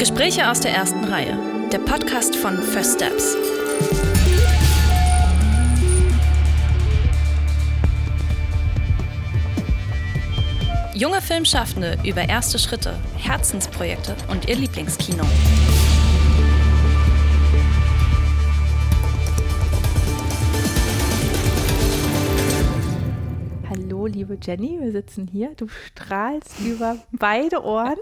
Gespräche aus der ersten Reihe. Der Podcast von First Steps. Junge Filmschaffende über erste Schritte, Herzensprojekte und ihr Lieblingskino. Hallo, liebe Jenny, wir sitzen hier. Du strahlst über beide Ohren,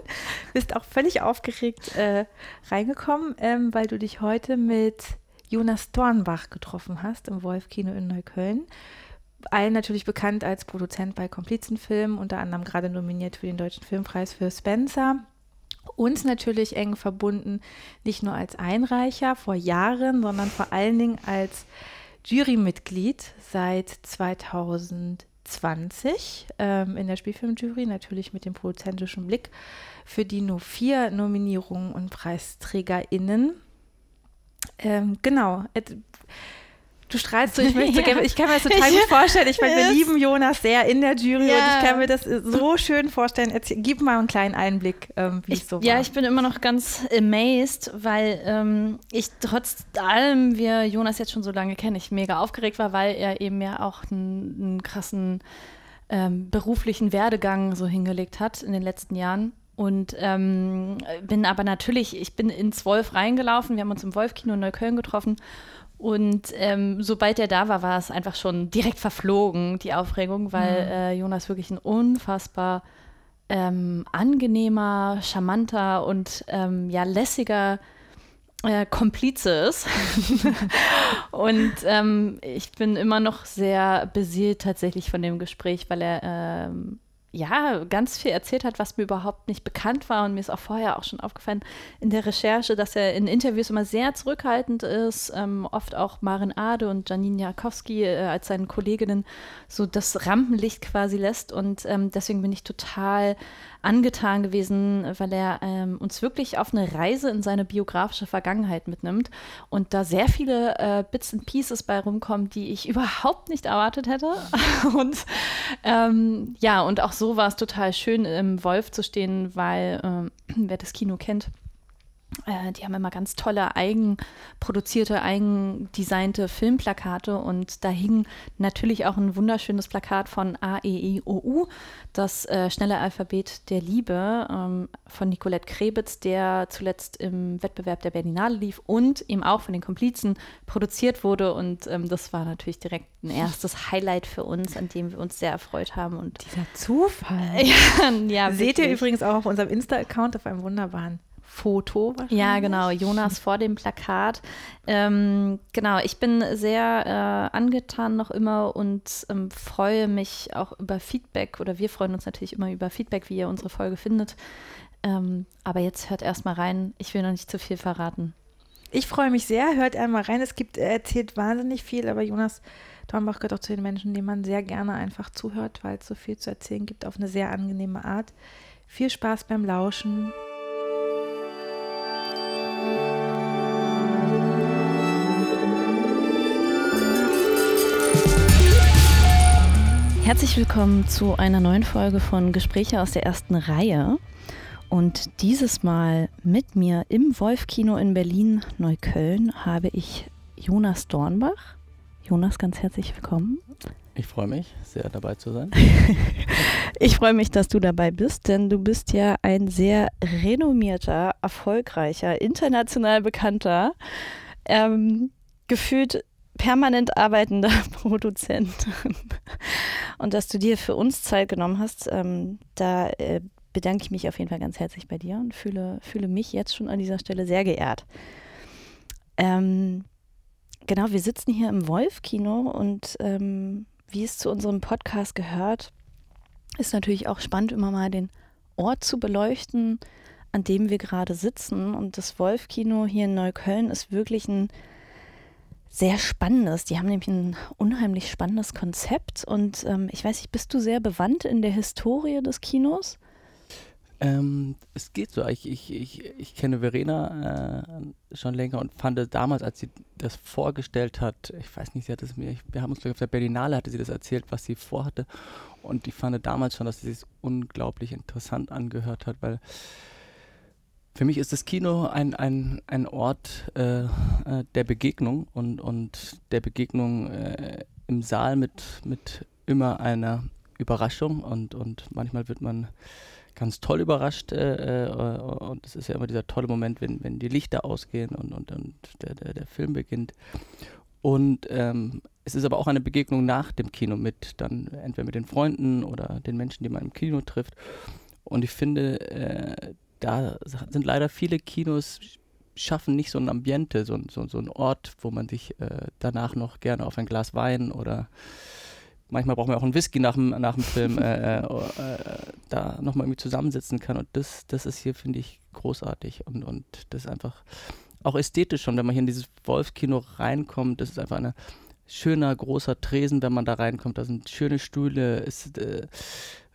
bist auch völlig aufgeregt äh, reingekommen, ähm, weil du dich heute mit Jonas Dornbach getroffen hast im Wolf-Kino in Neukölln allen natürlich bekannt als Produzent bei Komplizenfilmen, unter anderem gerade nominiert für den Deutschen Filmpreis für Spencer. Uns natürlich eng verbunden, nicht nur als Einreicher vor Jahren, sondern vor allen Dingen als Jurymitglied seit 2020 ähm, in der Spielfilmjury, natürlich mit dem produzentischen Blick, für die nur vier Nominierungen und PreisträgerInnen. Ähm, genau. Du strahlst so, ich, möchte ja. ich kann mir das total gut vorstellen. Ich meine, wir lieben Jonas sehr in der Jury ja. und ich kann mir das so schön vorstellen. Erzähl, gib mal einen kleinen Einblick, ähm, wie ich, es so war. Ja, ich bin immer noch ganz amazed, weil ähm, ich trotz allem wir Jonas jetzt schon so lange kennen, ich mega aufgeregt war, weil er eben ja auch einen, krassen ähm, beruflichen Werdegang so hingelegt hat in den letzten Jahren. Und ähm, bin aber natürlich, ich bin ins Wolf reingelaufen. Wir haben uns im Wolf-Kino in Neukölln getroffen und ähm, sobald er da war, war es einfach schon direkt verflogen, die Aufregung, weil mhm. äh, Jonas wirklich ein unfassbar ähm, angenehmer, charmanter und ähm, ja lässiger äh, Komplize ist. und ähm, ich bin immer noch sehr beseelt tatsächlich von dem Gespräch, weil er ähm, ja, ganz viel erzählt hat, was mir überhaupt nicht bekannt war. Und mir ist auch vorher auch schon aufgefallen in der Recherche, dass er in Interviews immer sehr zurückhaltend ist, ähm, oft auch Marin Ade und Janine Jakowski äh, als seinen Kolleginnen so das Rampenlicht quasi lässt. Und ähm, deswegen bin ich total angetan gewesen, weil er ähm, uns wirklich auf eine Reise in seine biografische Vergangenheit mitnimmt und da sehr viele äh, Bits and Pieces bei rumkommen, die ich überhaupt nicht erwartet hätte. und ähm, ja, und auch so war es total schön, im Wolf zu stehen, weil ähm, wer das Kino kennt, äh, die haben immer ganz tolle eigenproduzierte, eigendesignte Filmplakate und da hing natürlich auch ein wunderschönes Plakat von AEIOU, das äh, schnelle Alphabet der Liebe ähm, von Nicolette Krebitz, der zuletzt im Wettbewerb der Berlinale lief und eben auch von den Komplizen produziert wurde und ähm, das war natürlich direkt ein erstes Highlight für uns, an dem wir uns sehr erfreut haben. Und Dieser Zufall. ja, ja, Seht wirklich. ihr übrigens auch auf unserem Insta-Account auf einem wunderbaren Foto wahrscheinlich. Ja, genau, Jonas vor dem Plakat. Ähm, genau, ich bin sehr äh, angetan noch immer und ähm, freue mich auch über Feedback oder wir freuen uns natürlich immer über Feedback, wie ihr unsere Folge findet. Ähm, aber jetzt hört erstmal rein, ich will noch nicht zu viel verraten. Ich freue mich sehr, hört einmal rein. Es gibt, er erzählt wahnsinnig viel, aber Jonas Dornbach gehört auch zu den Menschen, denen man sehr gerne einfach zuhört, weil es so viel zu erzählen gibt auf eine sehr angenehme Art. Viel Spaß beim Lauschen. Herzlich willkommen zu einer neuen Folge von Gespräche aus der ersten Reihe. Und dieses Mal mit mir im Wolf-Kino in Berlin-Neukölln habe ich Jonas Dornbach. Jonas, ganz herzlich willkommen. Ich freue mich, sehr dabei zu sein. ich freue mich, dass du dabei bist, denn du bist ja ein sehr renommierter, erfolgreicher, international bekannter, ähm, gefühlt permanent arbeitender Produzent. Und dass du dir für uns Zeit genommen hast, ähm, da äh, bedanke ich mich auf jeden Fall ganz herzlich bei dir und fühle, fühle mich jetzt schon an dieser Stelle sehr geehrt. Ähm, genau, wir sitzen hier im Wolf-Kino und ähm, wie es zu unserem Podcast gehört, ist natürlich auch spannend, immer mal den Ort zu beleuchten, an dem wir gerade sitzen. Und das Wolf-Kino hier in Neukölln ist wirklich ein sehr spannendes. Die haben nämlich ein unheimlich spannendes Konzept. Und ähm, ich weiß nicht, bist du sehr bewandt in der Historie des Kinos? Ähm, es geht so. Ich, ich, ich, ich kenne Verena äh, schon länger und fand damals, als sie das vorgestellt hat, ich weiß nicht, sie hat es mir, wir haben uns glaube auf der Berlinale hatte sie das erzählt, was sie vorhatte. Und ich fand damals schon, dass sie es unglaublich interessant angehört hat, weil Für mich ist das Kino ein, ein, ein Ort äh, äh, der Begegnung und, und der Begegnung äh, im Saal mit, mit immer einer Überraschung und, und manchmal wird man ganz toll überrascht äh, äh, und es ist ja immer dieser tolle Moment, wenn, wenn die Lichter ausgehen und, und, und der, der, der Film beginnt. Und ähm, es ist aber auch eine Begegnung nach dem Kino mit dann entweder mit den Freunden oder den Menschen, die man im Kino trifft. Und ich finde, äh, da sind leider viele Kinos schaffen nicht so ein Ambiente, so, so, so ein Ort, wo man sich äh, danach noch gerne auf ein Glas Wein oder manchmal braucht man auch einen Whisky nach dem, nach dem Film, äh, äh, äh da nochmal irgendwie zusammensitzen kann. Und das, das ist hier, finde ich, großartig. Und, und das ist einfach auch ästhetisch schon, wenn man hier in dieses Wolfskino reinkommt, das ist einfach ein schöner, großer Tresen, wenn man da reinkommt. Da sind schöne Stühle, ist, äh, äh,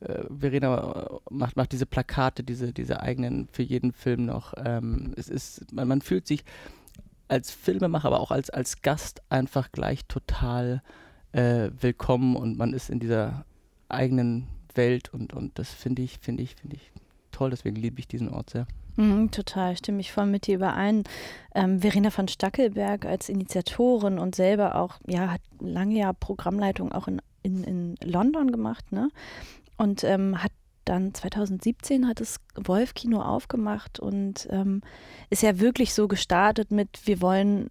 Verena macht, macht diese Plakate, diese, diese eigenen für jeden Film noch. Ähm, es ist, man, man fühlt sich als Filmemacher, aber auch als, als Gast einfach gleich total äh, willkommen und man ist in dieser eigenen Welt und, und das finde ich, finde ich, finde ich toll, deswegen liebe ich diesen Ort sehr. Mhm, total, stimme ich voll mit dir überein. Ähm, Verena von Stackelberg als Initiatorin und selber auch, ja, hat lange ja Programmleitung auch in, in, in London gemacht, ne? Und ähm, hat dann 2017 hat das Wolf-Kino aufgemacht und ähm, ist ja wirklich so gestartet mit, wir wollen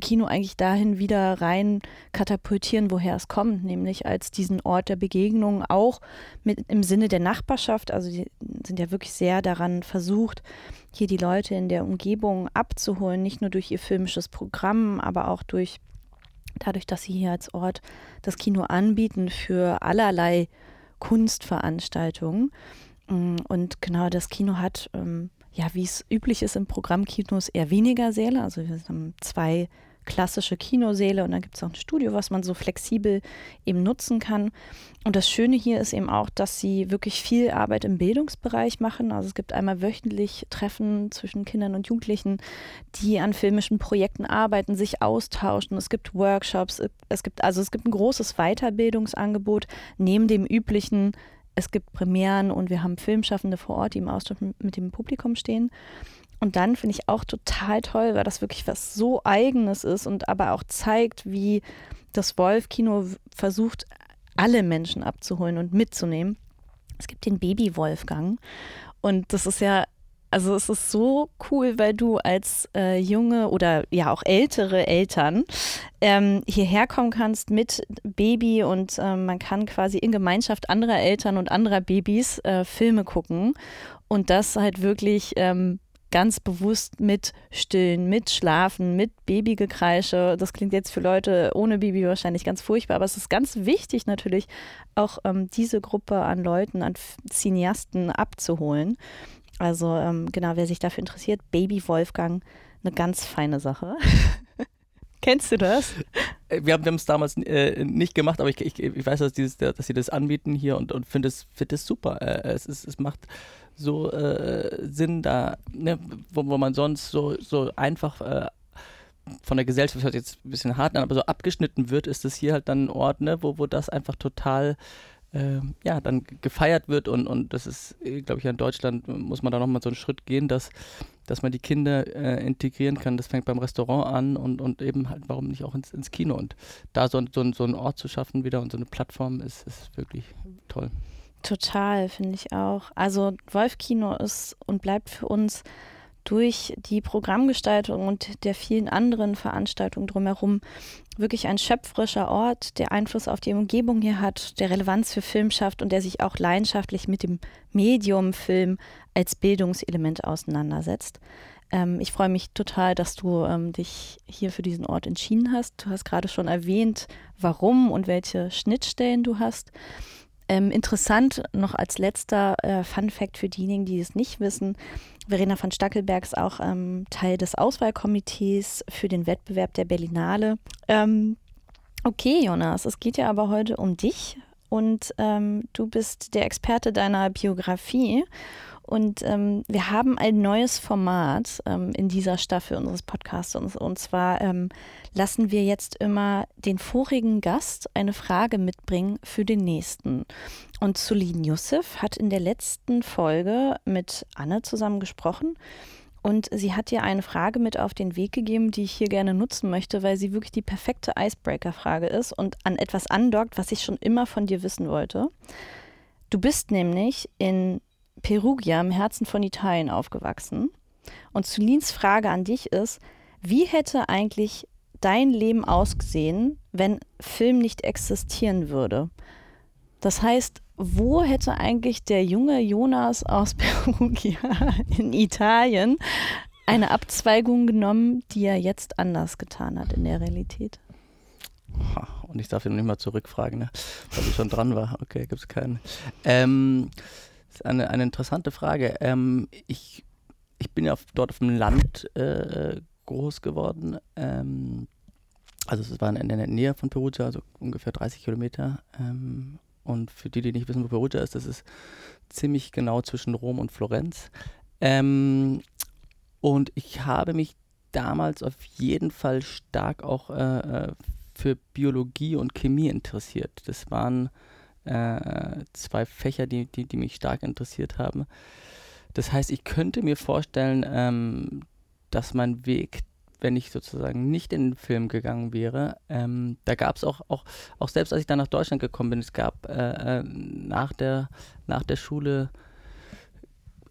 Kino eigentlich dahin wieder rein katapultieren, woher es kommt, nämlich als diesen Ort der Begegnung, auch mit im Sinne der Nachbarschaft. Also die sind ja wirklich sehr daran versucht, hier die Leute in der Umgebung abzuholen, nicht nur durch ihr filmisches Programm, aber auch durch dadurch, dass sie hier als Ort das Kino anbieten für allerlei Kunstveranstaltungen. Mm, und genau das Kino hat, ähm, ja, wie es üblich ist im Programmkinos, eher weniger Säle. Also wir haben zwei klassische Kinosäle und dann gibt es auch ein Studio, was man so flexibel eben nutzen kann. Und das Schöne hier ist eben auch, dass sie wirklich viel Arbeit im Bildungsbereich machen. Also es gibt einmal wöchentlich Treffen zwischen Kindern und Jugendlichen, die an filmischen Projekten arbeiten, sich austauschen. Es gibt Workshops, es gibt also es gibt ein großes Weiterbildungsangebot neben dem üblichen es gibt Premieren und wir haben Filmschaffende vor Ort, die im Austausch mit dem Publikum stehen. Und dann finde ich auch total toll, weil das wirklich was so Eigenes ist und aber auch zeigt, wie das Wolf-Kino versucht, alle Menschen abzuholen und mitzunehmen. Es gibt den Baby-Wolfgang und das ist ja, also es ist so cool, weil du als äh, junge oder ja auch ältere Eltern ähm, hierher kommen kannst mit Baby und äh, man kann quasi in Gemeinschaft anderer Eltern und anderer Babys äh, Filme gucken und das halt wirklich ähm, ganz bewusst mit Stillen, mit Schlafen, mit Babygekreische. Das klingt jetzt für Leute ohne Baby wahrscheinlich ganz furchtbar, aber es ist ganz wichtig natürlich, auch ähm, diese Gruppe an Leuten, an Cineasten abzuholen. Also ähm, genau, wer sich dafür interessiert, Baby Wolfgang, eine ganz feine Sache. Kennst du das? Äh, wir haben es damals äh, nicht gemacht, aber ich, ich, ich weiß, dass, dieses, dass sie das anbieten hier und, und finde es, find super. Äh, es, ist, es macht so äh, Sinn da, ne, wo, wo man sonst so, so einfach äh, von der Gesellschaft hört jetzt ein bisschen hart an, aber so abgeschnitten wird, ist es hier halt dann ein Ort, ne, wo, wo das einfach total äh, ja, dann gefeiert wird und, und das ist, äh, glaube ich, in Deutschland muss man da nochmal so einen Schritt gehen, dass, dass man die Kinder äh, integrieren kann. Das fängt beim Restaurant an und, und eben halt, warum nicht auch ins, ins Kino und da so, so, so einen Ort zu schaffen wieder und so eine Plattform ist, ist wirklich toll. Total, finde ich auch. Also Wolfkino ist und bleibt für uns durch die Programmgestaltung und der vielen anderen Veranstaltungen drumherum wirklich ein schöpferischer Ort, der Einfluss auf die Umgebung hier hat, der Relevanz für Film schafft und der sich auch leidenschaftlich mit dem Medium Film als Bildungselement auseinandersetzt. Ähm, ich freue mich total, dass du ähm, dich hier für diesen Ort entschieden hast. Du hast gerade schon erwähnt, warum und welche Schnittstellen du hast. Ähm, interessant noch als letzter äh, Fun Fact für diejenigen, die es nicht wissen. Verena von Stackelberg ist auch ähm, Teil des Auswahlkomitees für den Wettbewerb der Berlinale. Ähm, okay, Jonas, es geht ja aber heute um dich und ähm, du bist der Experte deiner Biografie. Und ähm, wir haben ein neues Format ähm, in dieser Staffel unseres Podcasts. Und, und zwar ähm, lassen wir jetzt immer den vorigen Gast eine Frage mitbringen für den nächsten. Und Sulin Youssef hat in der letzten Folge mit Anne zusammen gesprochen. und sie hat dir eine Frage mit auf den Weg gegeben, die ich hier gerne nutzen möchte, weil sie wirklich die perfekte Icebreaker-Frage ist und an etwas andockt, was ich schon immer von dir wissen wollte. Du bist nämlich in Perugia im Herzen von Italien aufgewachsen. Und Zulins Frage an dich ist, wie hätte eigentlich dein Leben ausgesehen, wenn Film nicht existieren würde? Das heißt, wo hätte eigentlich der junge Jonas aus Perugia in Italien eine Abzweigung genommen, die er jetzt anders getan hat in der Realität? Und ich darf ihn nicht mal zurückfragen, ne? weil ich schon dran war. Okay, gibt es keinen. Ähm, das ist eine, eine interessante Frage. Ähm, ich, ich bin ja auf, dort auf dem Land äh, groß geworden. Ähm, also es war in, der Nähe von Perugia, also ungefähr 30 Kilometer. Ähm, und für die, die nicht wissen, wo Perugia ist, das ist ziemlich genau zwischen Rom und Florenz. Ähm, und ich habe mich damals auf jeden Fall stark auch äh, äh, für Biologie und Chemie interessiert. Das waren äh, zwei Fächer, die, die, die, mich stark interessiert haben. Das heißt, ich könnte mir vorstellen, ähm, dass mein Weg wenn ich sozusagen nicht in den Film gegangen wäre. Ähm, da gab es auch, auch, auch selbst als ich dann nach Deutschland gekommen bin, es gab äh, äh, nach, der, nach der Schule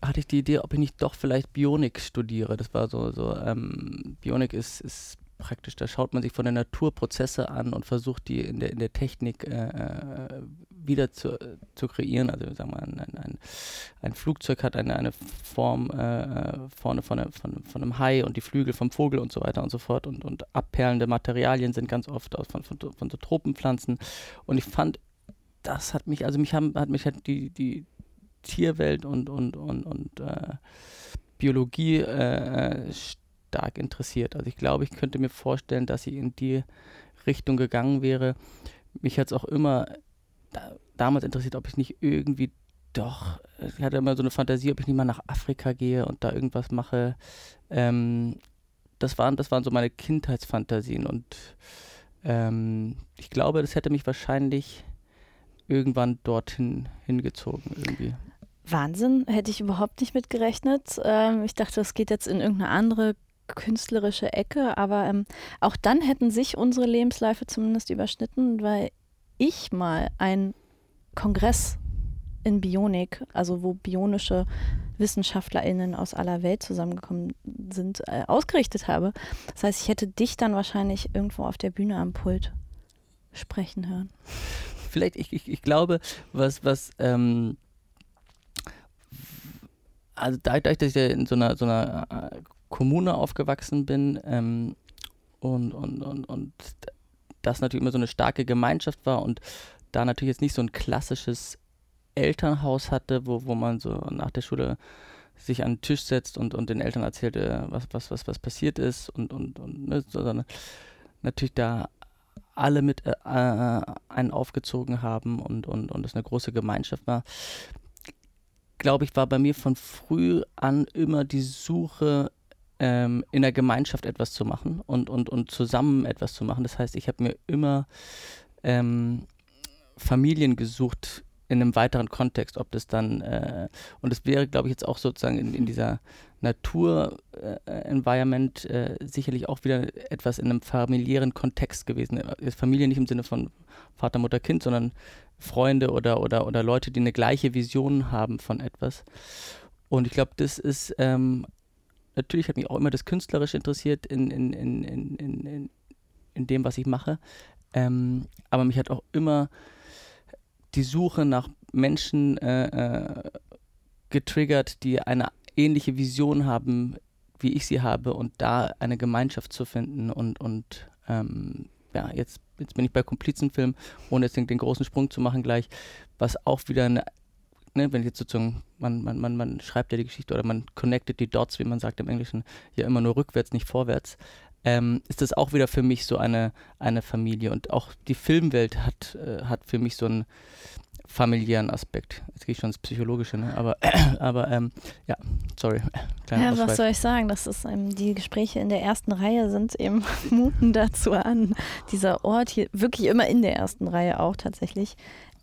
hatte ich die Idee, ob ich nicht doch vielleicht Bionik studiere. Das war so, so ähm, Bionik ist, ist praktisch, da schaut man sich von der Natur Prozesse an und versucht die in der, in der Technik äh, äh wieder zu, zu kreieren. Also sagen wir ein, ein, ein Flugzeug hat eine, eine Form äh, vorne von, eine, von, von einem Hai und die Flügel vom Vogel und so weiter und so fort. Und, und abperlende Materialien sind ganz oft aus, von, von, von so Tropenpflanzen. Und ich fand, das hat mich, also mich haben, hat mich halt die, die Tierwelt und, und, und, und äh, Biologie äh, stark interessiert. Also ich glaube, ich könnte mir vorstellen, dass ich in die Richtung gegangen wäre. Mich hat es auch immer da, damals interessiert, ob ich nicht irgendwie doch, ich hatte immer so eine Fantasie, ob ich nicht mal nach Afrika gehe und da irgendwas mache. Ähm, das, waren, das waren so meine Kindheitsfantasien und ähm, ich glaube, das hätte mich wahrscheinlich irgendwann dorthin hingezogen irgendwie. Wahnsinn, hätte ich überhaupt nicht mit gerechnet. Ähm, ich dachte, es geht jetzt in irgendeine andere künstlerische Ecke, aber ähm, auch dann hätten sich unsere Lebensläufe zumindest überschnitten, weil ich mal einen Kongress in Bionik, also wo bionische WissenschaftlerInnen aus aller Welt zusammengekommen sind, äh, ausgerichtet habe. Das heißt, ich hätte dich dann wahrscheinlich irgendwo auf der Bühne am Pult sprechen hören. Vielleicht, ich, ich, ich glaube, was, was, ähm, also dadurch, dass ich ja in so einer, so einer äh, Kommune aufgewachsen bin ähm, und, und, und, und das natürlich immer so eine starke Gemeinschaft war und da natürlich jetzt nicht so ein klassisches Elternhaus hatte, wo, wo man so nach der Schule sich an den Tisch setzt und, und den Eltern erzählt, was, was, was, was passiert ist und, und, und ne, sondern natürlich da alle mit äh, äh, einen aufgezogen haben und, und, und es eine große Gemeinschaft war, glaube ich, war bei mir von früh an immer die Suche ähm, in der Gemeinschaft etwas zu machen und, und, und zusammen etwas zu machen. Das heißt, ich habe mir immer ähm, Familien gesucht in einem weiteren Kontext, ob das dann, äh, und es wäre, glaube ich, jetzt auch sozusagen in, in dieser Natur-Environment äh, äh, sicherlich auch wieder etwas in einem familiären Kontext gewesen. Familie nicht im Sinne von Vater, Mutter, Kind, sondern Freunde oder, oder, oder Leute, die eine gleiche Vision haben von etwas. Und ich glaube, das ist ähm, natürlich hat mich auch immer das Künstlerische interessiert in, in, in, in, in, in dem, was ich mache. Ähm, aber mich hat auch immer die Suche nach Menschen äh, äh, getriggert, die eine ähnliche Vision haben, wie ich sie habe, und da eine Gemeinschaft zu finden. Und, und ähm, ja, jetzt, jetzt bin ich bei Komplizenfilm, ohne jetzt den, den großen Sprung zu machen gleich, was auch wieder eine ne, wenn jetzt sozusagen, man, man, man, man schreibt ja die Geschichte oder man connectet die Dots, wie man sagt im Englischen, ja immer nur rückwärts, nicht vorwärts, ähm, ist das auch wieder für mich so eine, eine Familie. Und auch die Filmwelt hat, äh, hat für mich so einen familiären Aspekt. Jetzt gehe ich schon ins Psychologische, ne? aber, aber ähm, ja, sorry. Ja, was soll ich sagen? Das ist ähm, die Gespräche in der ersten Reihe sind eben muten dazu an. Dieser Ort hier wirklich immer in der ersten Reihe auch tatsächlich.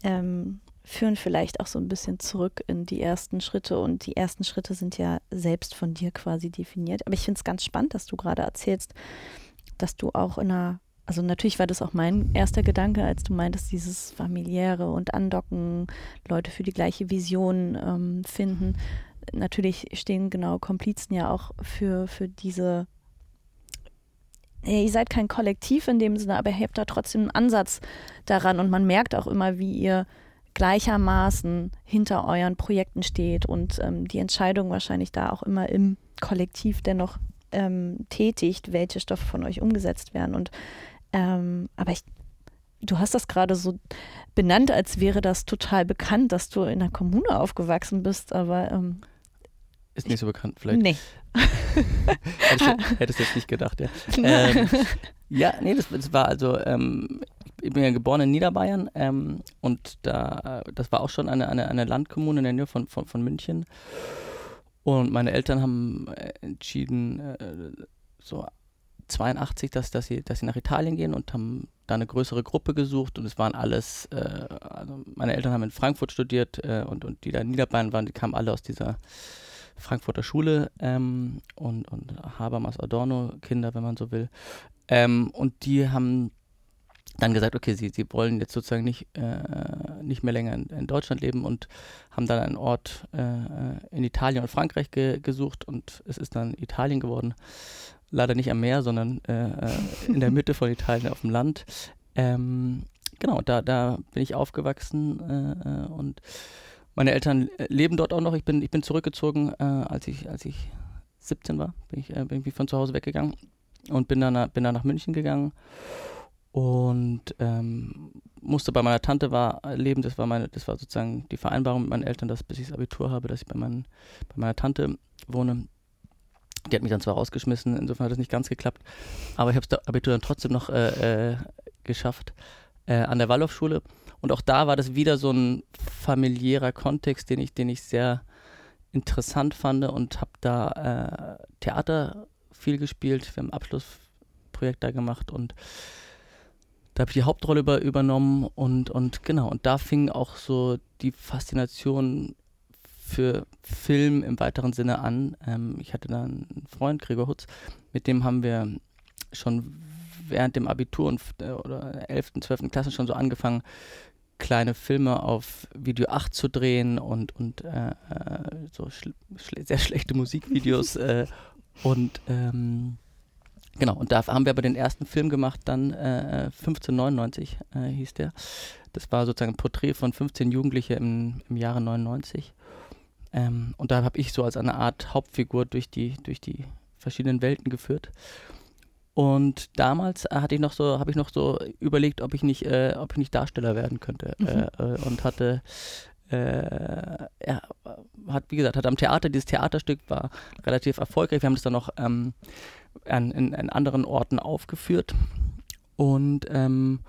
Ähm, führen vielleicht auch so ein bisschen zurück in die ersten Schritte. Und die ersten Schritte sind ja selbst von dir quasi definiert. Aber ich finde es ganz spannend, dass du gerade erzählst, dass du auch in einer, also natürlich war das auch mein erster Gedanke, als du meintest, dieses familiäre und Andocken, Leute für die gleiche Vision ähm, finden. Natürlich stehen genau Komplizen ja auch für, für diese ihr seid kein Kollektiv in dem Sinne, aber ihr habt da trotzdem einen Ansatz daran und man merkt auch immer, wie ihr gleichermaßen hinter euren Projekten steht und ähm, die Entscheidung wahrscheinlich da auch immer im Kollektiv dennoch ähm, tätigt, welche Stoffe von euch umgesetzt werden. Und ähm, aber ich, du hast das gerade so benannt, als wäre das total bekannt, dass du in der Kommune aufgewachsen bist, aber ähm, ist nicht so bekannt, vielleicht. Nee. Hättest du jetzt nicht gedacht, ja. Ähm, ja, nee, das, das war also, ähm, ich bin ja geboren in Niederbayern ähm, und da, das war auch schon eine, eine, eine Landkommune in der Nähe von, von, von München. Und meine Eltern haben äh, entschieden, äh, so 82, dass, dass, sie, dass sie nach Italien gehen und haben da eine größere Gruppe gesucht und es waren alles, äh, also meine Eltern haben in Frankfurt studiert äh, und, und die da in Niederbayern waren, die kamen alle aus dieser Frankfurter Schule ähm, und, und Habermas Adorno Kinder, wenn man so will. Ähm, und die haben dann gesagt, okay, sie, sie wollen jetzt sozusagen nicht, äh, nicht mehr länger in, in, Deutschland leben und haben dann einen Ort äh, in Italien und Frankreich ge gesucht und es ist dann Italien geworden. Leider nicht am Meer, sondern äh, äh in der Mitte von Italien auf dem Land. Ähm, genau, da, da bin ich aufgewachsen äh, äh, und meine Eltern leben dort auch noch. Ich bin, ich bin zurückgezogen, als, ich, als ich 17 war, bin ich, bin ich von zu Hause weggegangen und bin dann, bin dann nach München gegangen und ähm, musste bei meiner Tante war, leben. Das war meine, das war sozusagen die Vereinbarung mit meinen Eltern, dass bis ich das Abitur habe, dass ich bei, mein, bei meiner Tante wohne. Die hat mich dann zwar rausgeschmissen, insofern hat das nicht ganz geklappt, aber ich habe das Abitur dann trotzdem noch äh, äh, geschafft äh, an der Waldorfschule. Und auch da war das wieder so ein familiärer Kontext, den ich, den ich sehr interessant fand und habe da äh, Theater viel gespielt. Wir haben ein Abschlussprojekt da gemacht und da habe ich die Hauptrolle über, übernommen und, und genau, und da fing auch so die Faszination für Film im weiteren Sinne an. Ähm, ich hatte da einen Freund, Gregor Hutz, mit dem haben wir schon während dem Abitur und, äh, oder 11., 12. Klasse schon so angefangen, kleine Filme auf Video 8 zu drehen und, und äh, äh, so schl sehr schlechte Musikvideos äh, und ähm, Genau, und da haben wir aber den ersten Film gemacht, dann äh, 1599 äh, hieß der. Das war sozusagen ein Porträt von 15 Jugendlichen im, im Jahre 99. Ähm, und da habe ich so als eine Art Hauptfigur durch die, durch die verschiedenen Welten geführt. Und damals äh, hatte ich noch so, habe ich noch so überlegt, ob ich nicht, äh, ob ich nicht Darsteller werden könnte. Mhm. Äh, äh, und hatte er hat, wie gesagt, hat am Theater, dieses Theaterstück war relativ erfolgreich. Wir haben das dann noch ähm, an, in, in, anderen Orten aufgeführt. Und, ähm,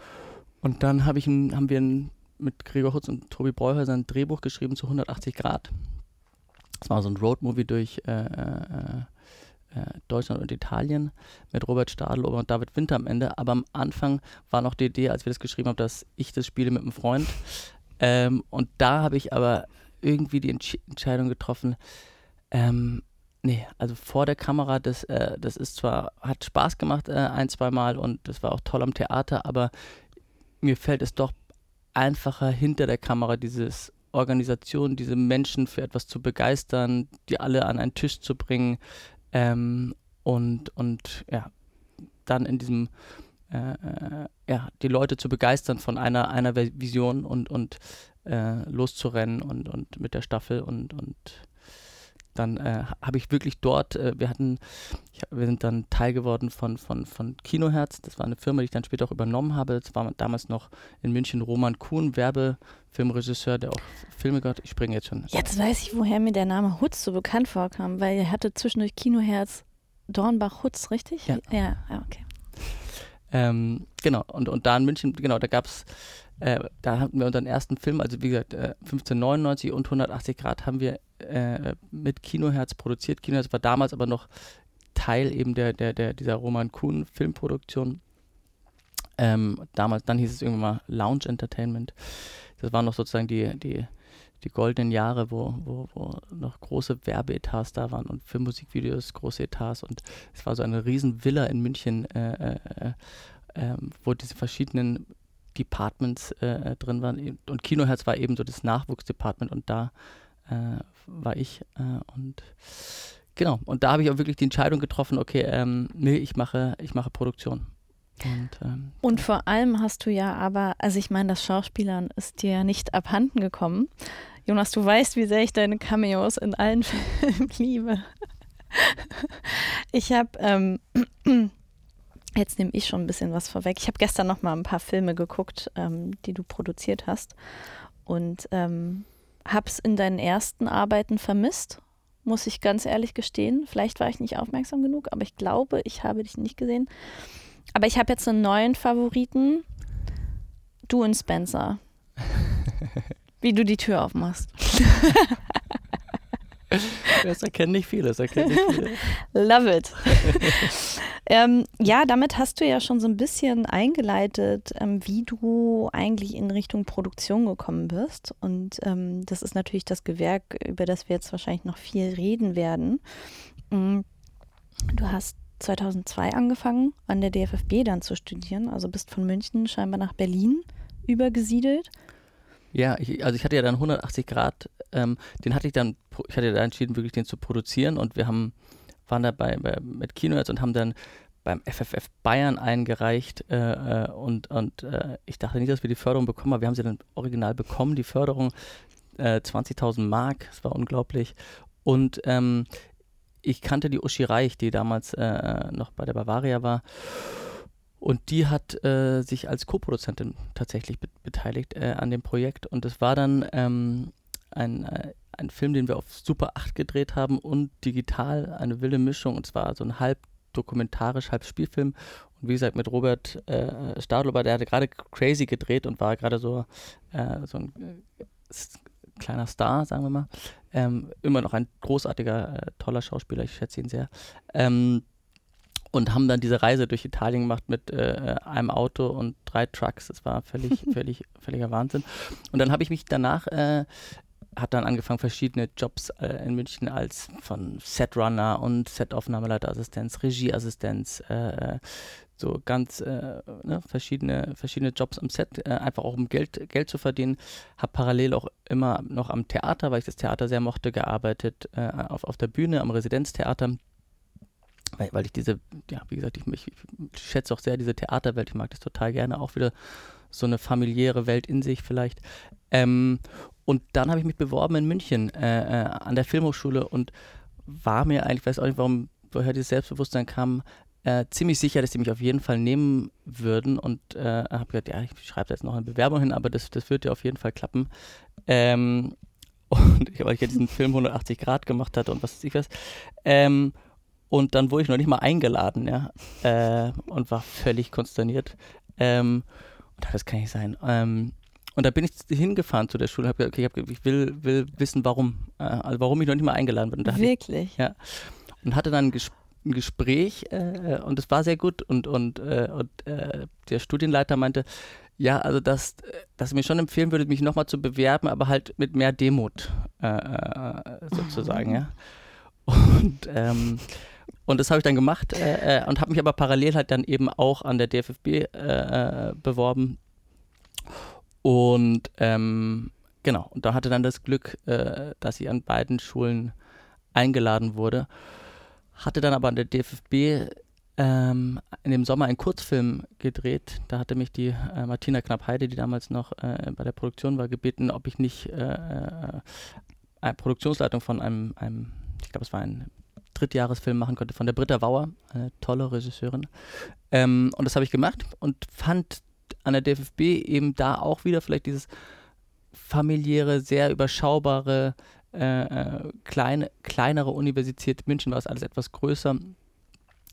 und dann hab ich haben wir ein, mit Gregor Hutz und Tobi Breuhäuser ein Drehbuch geschrieben zu 180 Grad. Das war so ein Roadmovie durch äh, äh, äh, Deutschland und Italien mit Robert Stadlober und David Winter am Ende. Aber am Anfang war noch die Idee, als wir das geschrieben haben, dass ich das spiele mit einem Freund. Ähm, und da habe ich aber irgendwie die Entsch Entscheidung getroffen, ähm, nee, also vor der Kamera, das, äh, das ist zwar, hat Spaß gemacht äh, ein, zwei Mal und das war auch toll am Theater, aber mir fällt es doch einfacher hinter der Kamera dieses Organisation, diese Menschen für etwas zu begeistern, die alle an einen Tisch zu bringen ähm, und, und ja, dann in diesem äh, äh, ja, die Leute zu begeistern von einer, einer Vision und, und äh, loszurennen und, und mit der Staffel und, und dann äh, habe ich wirklich dort, äh, wir hatten, ich, wir sind dann Teil geworden von, von, von Kinoherz, das war eine Firma, die ich dann später auch übernommen habe, das war damals noch in München Roman Kuhn, Werbefilmregisseur, der auch Filme gehört, ich springe jetzt schon. Jetzt weiß ich, woher mir der Name Hutz so bekannt vorkam, weil er hatte zwischendurch Kinoherz Dornbach-Hutz, richtig? Ja. Ja, ja okay. Ähm, genau, und, und da in München, genau, da gab es, äh, da hatten wir unseren ersten Film, also wie gesagt, äh, 1599 und 180 Grad haben wir äh, mit Kinoherz produziert. Kinoherz war damals aber noch Teil eben der, der, der dieser Roman Kuhn Filmproduktion. Ähm, damals, dann hieß es irgendwann mal Lounge Entertainment. das waren noch sozusagen die, die, die goldenen Jahre, wo, wo, wo noch große Werbeetats da waren und für Musikvideos große Etats. Und es war so eine riesen Villa in München, äh, äh, äh, wo diese verschiedenen Departments äh, drin waren. Und Kinoherz war eben so das Nachwuchsdepartment und da äh, war ich äh, und genau. Und da habe ich auch wirklich die Entscheidung getroffen, okay, ähm, nee, ich mache, ich mache Produktion. Und, ähm, und vor allem hast du ja aber, also ich meine, das Schauspielern ist dir ja nicht abhanden gekommen. Jonas, du weißt, wie sehr ich deine Cameos in allen Filmen liebe. Ich habe, ähm, jetzt nehme ich schon ein bisschen was vorweg. Ich habe gestern noch mal ein paar Filme geguckt, ähm, die du produziert hast und ähm, habe es in deinen ersten Arbeiten vermisst, muss ich ganz ehrlich gestehen. Vielleicht war ich nicht aufmerksam genug, aber ich glaube, ich habe dich nicht gesehen. Aber ich habe jetzt einen neuen Favoriten. Du und Spencer. Wie du die Tür aufmachst. Das erkennen nicht viele, das erkennen nicht viele. Love it. ähm, ja, damit hast du ja schon so ein bisschen eingeleitet, ähm, wie du eigentlich in Richtung Produktion gekommen bist. Und ähm, das ist natürlich das Gewerk, über das wir jetzt wahrscheinlich noch viel reden werden. Mm, du hast 2002 angefangen, an der DFFB dann zu studieren. Also bist von München scheinbar nach Berlin übergesiedelt. Ja, ich, also ich hatte ja dann 180 Grad, ähm, den hatte ich dann, ich hatte da entschieden, wirklich den zu produzieren und wir haben, waren da bei, bei mit Kinoherz und haben dann beim FFF Bayern eingereicht äh, äh, und, und äh, ich dachte nicht, dass wir die Förderung bekommen, aber wir haben sie dann original bekommen, die Förderung, äh, 20.000 Mark, das war unglaublich und ähm, ich kannte die Uschi Reich, die damals äh, noch bei der Bavaria war. Und die hat äh, sich als Co-Produzentin tatsächlich be beteiligt äh, an dem Projekt. Und es war dann ähm, ein, äh, ein Film, den wir auf Super 8 gedreht haben und digital, eine wilde Mischung. Und zwar so ein halb dokumentarisch, halb Spielfilm. Und wie gesagt, mit Robert äh, Stadlober, der hatte gerade Crazy gedreht und war gerade so, äh, so ein äh, kleiner Star, sagen wir mal. Ähm, immer noch ein großartiger, äh, toller Schauspieler, ich schätze ihn sehr. Ähm, und haben dann diese Reise durch Italien gemacht mit äh, einem Auto und drei Trucks. Das war völlig, völlig, völliger Wahnsinn. Und dann habe ich mich danach äh, habe dann angefangen, verschiedene Jobs äh, in München als von Setrunner und Setaufnahmeleiterassistenz, Regieassistenz, äh so ganz äh, ne, verschiedene, verschiedene Jobs am Set, äh, einfach auch um Geld, Geld zu verdienen. Habe parallel auch immer noch am Theater, weil ich das Theater sehr mochte, gearbeitet, äh, auf, auf der Bühne, am Residenztheater. Weil, weil ich diese, ja, wie gesagt, ich, ich, schätze auch sehr diese Theaterwelt, ich mag das total gerne, auch wieder so eine familiäre Welt in sich vielleicht. Ähm, und dann habe ich mich beworben in München äh, äh, an der Filmhochschule und war mir eigentlich, weiß auch nicht, warum, woher dieses Selbstbewusstsein kam, äh, ziemlich sicher, dass sie mich auf jeden Fall nehmen würden und äh, habe gesagt, ja, ich schreibe jetzt noch eine Bewerbung hin, aber das, das wird ja auf jeden Fall klappen. Ähm, und ich, weil ich ja diesen Film 180 Grad gemacht hatte und was weiß ich was. Ähm, und dann wurde ich noch nicht mal eingeladen, ja, äh, und war völlig konsterniert. Ähm, und das kann nicht sein. Ähm, und da bin ich hingefahren zu der Schule und habe gesagt, okay, ich will, will wissen, warum. Äh, also warum ich noch nicht mal eingeladen bin. Wirklich? Ich, ja. Und hatte dann ein Gespräch ein Gespräch äh, und es war sehr gut und, und, äh, und äh, der Studienleiter meinte, ja, also dass, dass er mir schon empfehlen würde, mich nochmal zu bewerben, aber halt mit mehr Demut äh, äh, sozusagen, mhm. ja. Und, ähm, und das habe ich dann gemacht äh, und habe mich aber parallel halt dann eben auch an der DFFB beworben. Und ähm, genau, und da hatte dann das Glück, dass ich an beiden Schulen eingeladen wurde hatte dann aber an der DFB ähm, in dem Sommer einen Kurzfilm gedreht. Da hatte mich die äh, Martina Knapp-Heide, die damals noch äh, bei der Produktion war, gebeten, ob ich nicht äh, äh eine Produktionsleitung von einem, einem ich glaube, es war ein Drittjahresfilm machen konnte, von der Britta Wauer, eine tolle Regisseurin. Ähm, und das habe ich gemacht und fand an der DFB eben da auch wieder vielleicht dieses familiäre, sehr überschaubare, äh, äh, kleine, kleinere Universität München war es alles etwas größer.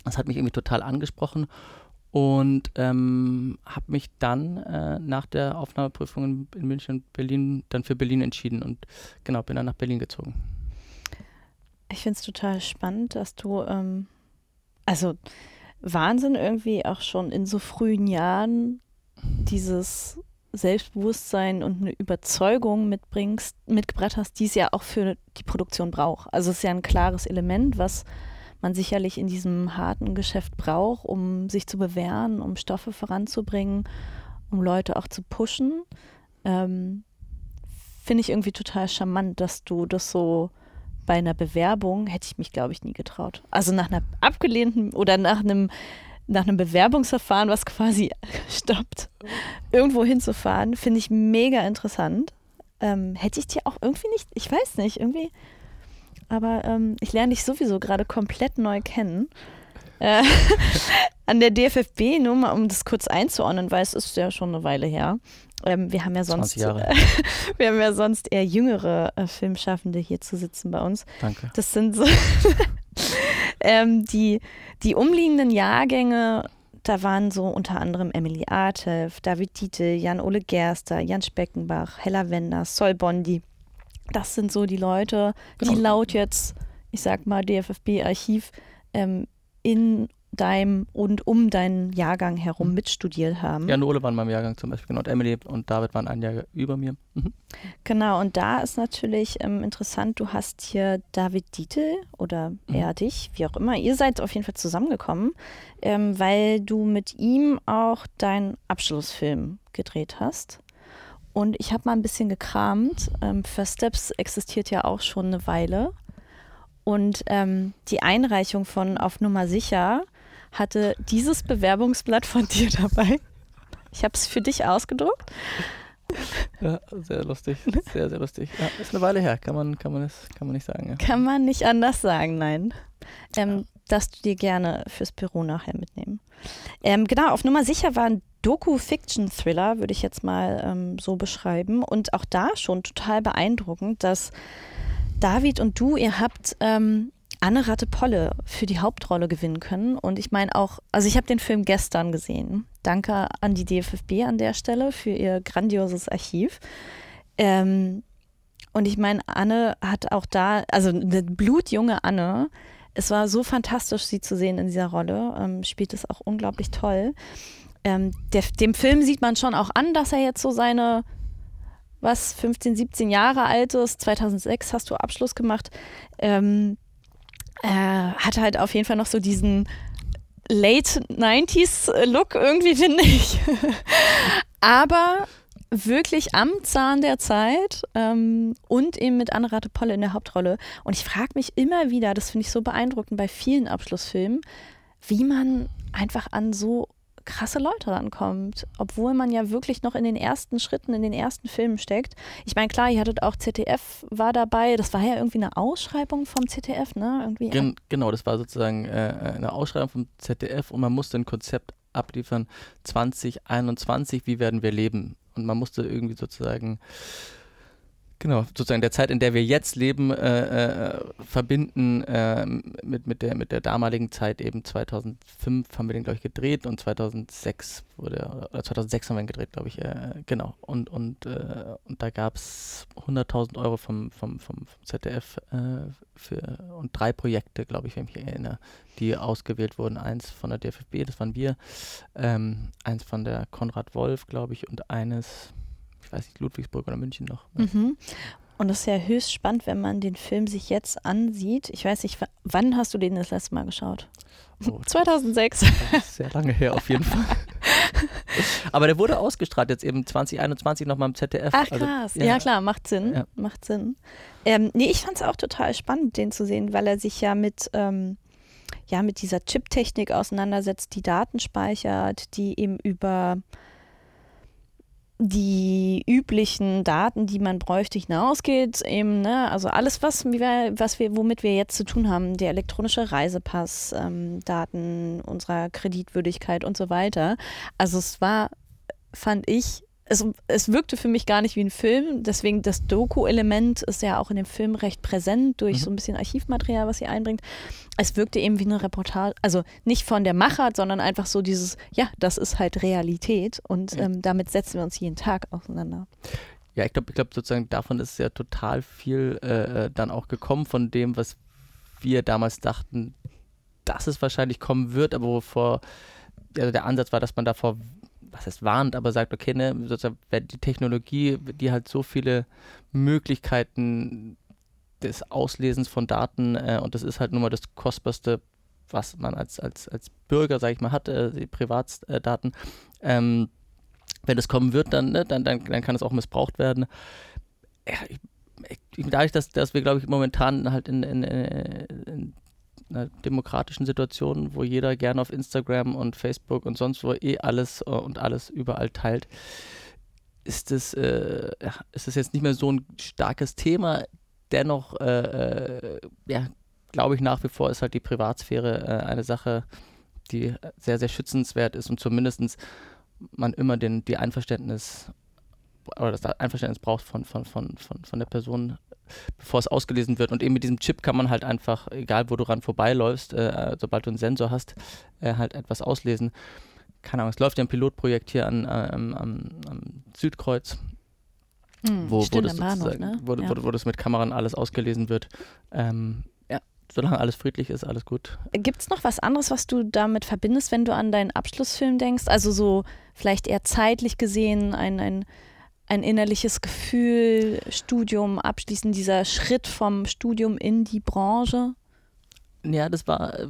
Das hat mich irgendwie total angesprochen und ähm, habe mich dann äh, nach der Aufnahmeprüfung in, in, München und Berlin dann für Berlin entschieden und genau bin dann nach Berlin gezogen. Ich finde es total spannend, dass du ähm, also Wahnsinn irgendwie auch schon in so frühen Jahren dieses Selbstbewusstsein und eine Überzeugung mitbringst, mitgebracht hast, die es ja auch für die Produktion braucht. Also es ist ja ein klares Element, was man sicherlich in diesem harten Geschäft braucht, um sich zu bewähren, um Stoffe voranzubringen, um Leute auch zu pushen. Ähm, Finde ich irgendwie total charmant, dass du das so bei einer Bewerbung hätte ich mich, glaube ich, nie getraut. Also nach einer abgelehnten oder nach einem nach einem Bewerbungsverfahren, was quasi stoppt, irgendwo hinzufahren, finde ich mega interessant. Ähm, hätte ich dir auch irgendwie nicht, ich weiß nicht, irgendwie. Aber ähm, ich lerne dich sowieso gerade komplett neu kennen. Äh, an der DFFB, nur mal um das kurz einzuordnen, weil es ist ja schon eine Weile her. Ähm, wir haben ja sonst, wir haben ja sonst eher jüngere äh, Filmschaffende hier zu sitzen bei uns. Danke. Das sind so ähm, die, die umliegenden Jahrgänge. Da waren so unter anderem Emily Artev, David Dietl, Jan-Ole Gerster, Jan Speckenbach, Hella Wenders, Sol Bondi. Das sind so die Leute, genau. die laut jetzt, ich sag mal, DFFB-Archiv ähm, in deinem und um deinen Jahrgang herum mhm. mitstudiert haben. Ja, Nole waren in meinem Jahrgang zum Beispiel, genau. Und Emily und David waren ein Jahr über mir. Mhm. Genau, und da ist natürlich ähm, interessant, du hast hier David Dietl oder mhm. er dich, wie auch immer. Ihr seid auf jeden Fall zusammengekommen, ähm, weil du mit ihm auch deinen Abschlussfilm gedreht hast. Und ich habe mal ein bisschen gekramt. Ähm, First Steps existiert ja auch schon eine Weile. Und ähm, die Einreichung von Auf Nummer sicher hatte dieses Bewerbungsblatt von dir dabei. Ich habe es für dich ausgedruckt. Ja, sehr lustig. Sehr, sehr lustig. Ja, ist eine Weile her, kann man, kann man, das, kann man nicht sagen. Ja. Kann man nicht anders sagen, nein. Ähm, dass du dir gerne fürs Büro nachher mitnehmen. Ähm, genau, auf Nummer sicher war ein Doku-Fiction-Thriller, würde ich jetzt mal ähm, so beschreiben. Und auch da schon total beeindruckend, dass David und du, ihr habt ähm, Anne Ratte-Polle für die Hauptrolle gewinnen können. Und ich meine auch, also ich habe den Film gestern gesehen. Danke an die DFFB an der Stelle für ihr grandioses Archiv. Ähm, und ich meine, Anne hat auch da, also eine blutjunge Anne, es war so fantastisch, sie zu sehen in dieser Rolle, ähm, spielt es auch unglaublich toll. Ähm, der, dem Film sieht man schon auch an, dass er jetzt so seine, was, 15, 17 Jahre alt ist. 2006 hast du Abschluss gemacht. Ähm, äh, hat halt auf jeden Fall noch so diesen Late 90s Look irgendwie, finde ich. Aber wirklich am Zahn der Zeit ähm, und eben mit Anne Polle in der Hauptrolle. Und ich frage mich immer wieder, das finde ich so beeindruckend bei vielen Abschlussfilmen, wie man einfach an so krasse Leute rankommt, obwohl man ja wirklich noch in den ersten Schritten, in den ersten Filmen steckt. Ich meine, klar, ihr hattet auch ZDF war dabei, das war ja irgendwie eine Ausschreibung vom ZDF, ne? Irgendwie Gen genau, das war sozusagen äh, eine Ausschreibung vom ZDF und man musste ein Konzept abliefern, 2021, wie werden wir leben? Und man musste irgendwie sozusagen Genau, sozusagen der Zeit, in der wir jetzt leben, äh, äh, verbinden äh, mit, mit, der, mit der damaligen Zeit eben 2005 haben wir den, glaube ich, gedreht und 2006 wurde, oder 2006 haben wir ihn gedreht, glaube ich, äh, genau. Und, und, äh, und da gab es 100.000 Euro vom, vom, vom, vom ZDF äh, für, und drei Projekte, glaube ich, wenn ich mich erinnere, die ausgewählt wurden. Eins von der DFB, das waren wir, ähm, eins von der Konrad Wolf, glaube ich, und eines weiß nicht, Ludwigsburg oder München noch. Mhm. Und das ist ja höchst spannend, wenn man den Film sich jetzt ansieht. Ich weiß nicht, wann hast du den das letzte Mal geschaut? Oh, 2006. sehr lange her auf jeden Fall. Aber der wurde ausgestrahlt jetzt eben 2021 nochmal im ZDF. Ach also, krass, ja. ja. klar, macht Sinn. Ja. Macht Sinn. Ähm, nee, ich fand es auch total spannend, den zu sehen, weil er sich ja mit, ähm, ja, mit dieser Chip-Technik auseinandersetzt, die Daten speichert, die eben über die üblichen Daten, die man bräuchte, hinausgeht, eben, ne, also alles, was was wir, womit wir jetzt zu tun haben, der elektronische Reisepass, ähm, Daten unserer Kreditwürdigkeit und so weiter. Also es war, fand ich, es, es wirkte für mich gar nicht wie ein Film, deswegen das Doku-Element ist ja auch in dem Film recht präsent durch mhm. so ein bisschen Archivmaterial, was sie einbringt. Es wirkte eben wie eine Reportage, also nicht von der Machart, sondern einfach so dieses, ja, das ist halt Realität und ähm, damit setzen wir uns jeden Tag auseinander. Ja, ich glaube, ich glaube sozusagen davon ist ja total viel äh, äh, dann auch gekommen von dem, was wir damals dachten, dass es wahrscheinlich kommen wird, aber wovor, also der Ansatz war, dass man davor was heißt warnt, aber sagt, okay, ne, sozusagen, die Technologie, die halt so viele Möglichkeiten des Auslesens von Daten äh, und das ist halt nun mal das kostbarste, was man als, als, als Bürger, sag ich mal, hat, äh, die Privatdaten. Ähm, wenn das kommen wird, dann, ne, dann, dann, dann kann es auch missbraucht werden. Ja, ich, ich, dadurch, dass, dass wir, glaube ich, momentan halt in, in, in einer demokratischen Situation, wo jeder gerne auf Instagram und Facebook und sonst wo eh alles äh, und alles überall teilt, ist es, äh, ist es jetzt nicht mehr so ein starkes Thema. Dennoch, äh, äh, ja, glaube ich nach wie vor ist halt die Privatsphäre äh, eine Sache, die sehr, sehr schützenswert ist und zumindest man immer den, die Einverständnis oder das Einverständnis braucht von, von, von, von, von der Person, bevor es ausgelesen wird. Und eben mit diesem Chip kann man halt einfach, egal wo du ran vorbeiläufst, äh, sobald du einen Sensor hast, äh, halt etwas auslesen. Keine Ahnung, es läuft ja ein Pilotprojekt hier an, äh, am, am, am Südkreuz. Hm, wo, wo, das Bahnhof, ne? wo, ja. wo, wo, das mit Kameran alles ausgelesen wird. Ähm, ja, solange alles friedlich ist, alles gut. Gibt es noch was anderes, was du damit verbindest, wenn du an deinen Abschlussfilm denkst? Also so vielleicht eher zeitlich gesehen, ein, ein ein innerliches Gefühl, Studium abschließen, dieser Schritt vom Studium in die Branche? Ja, das war. Äh,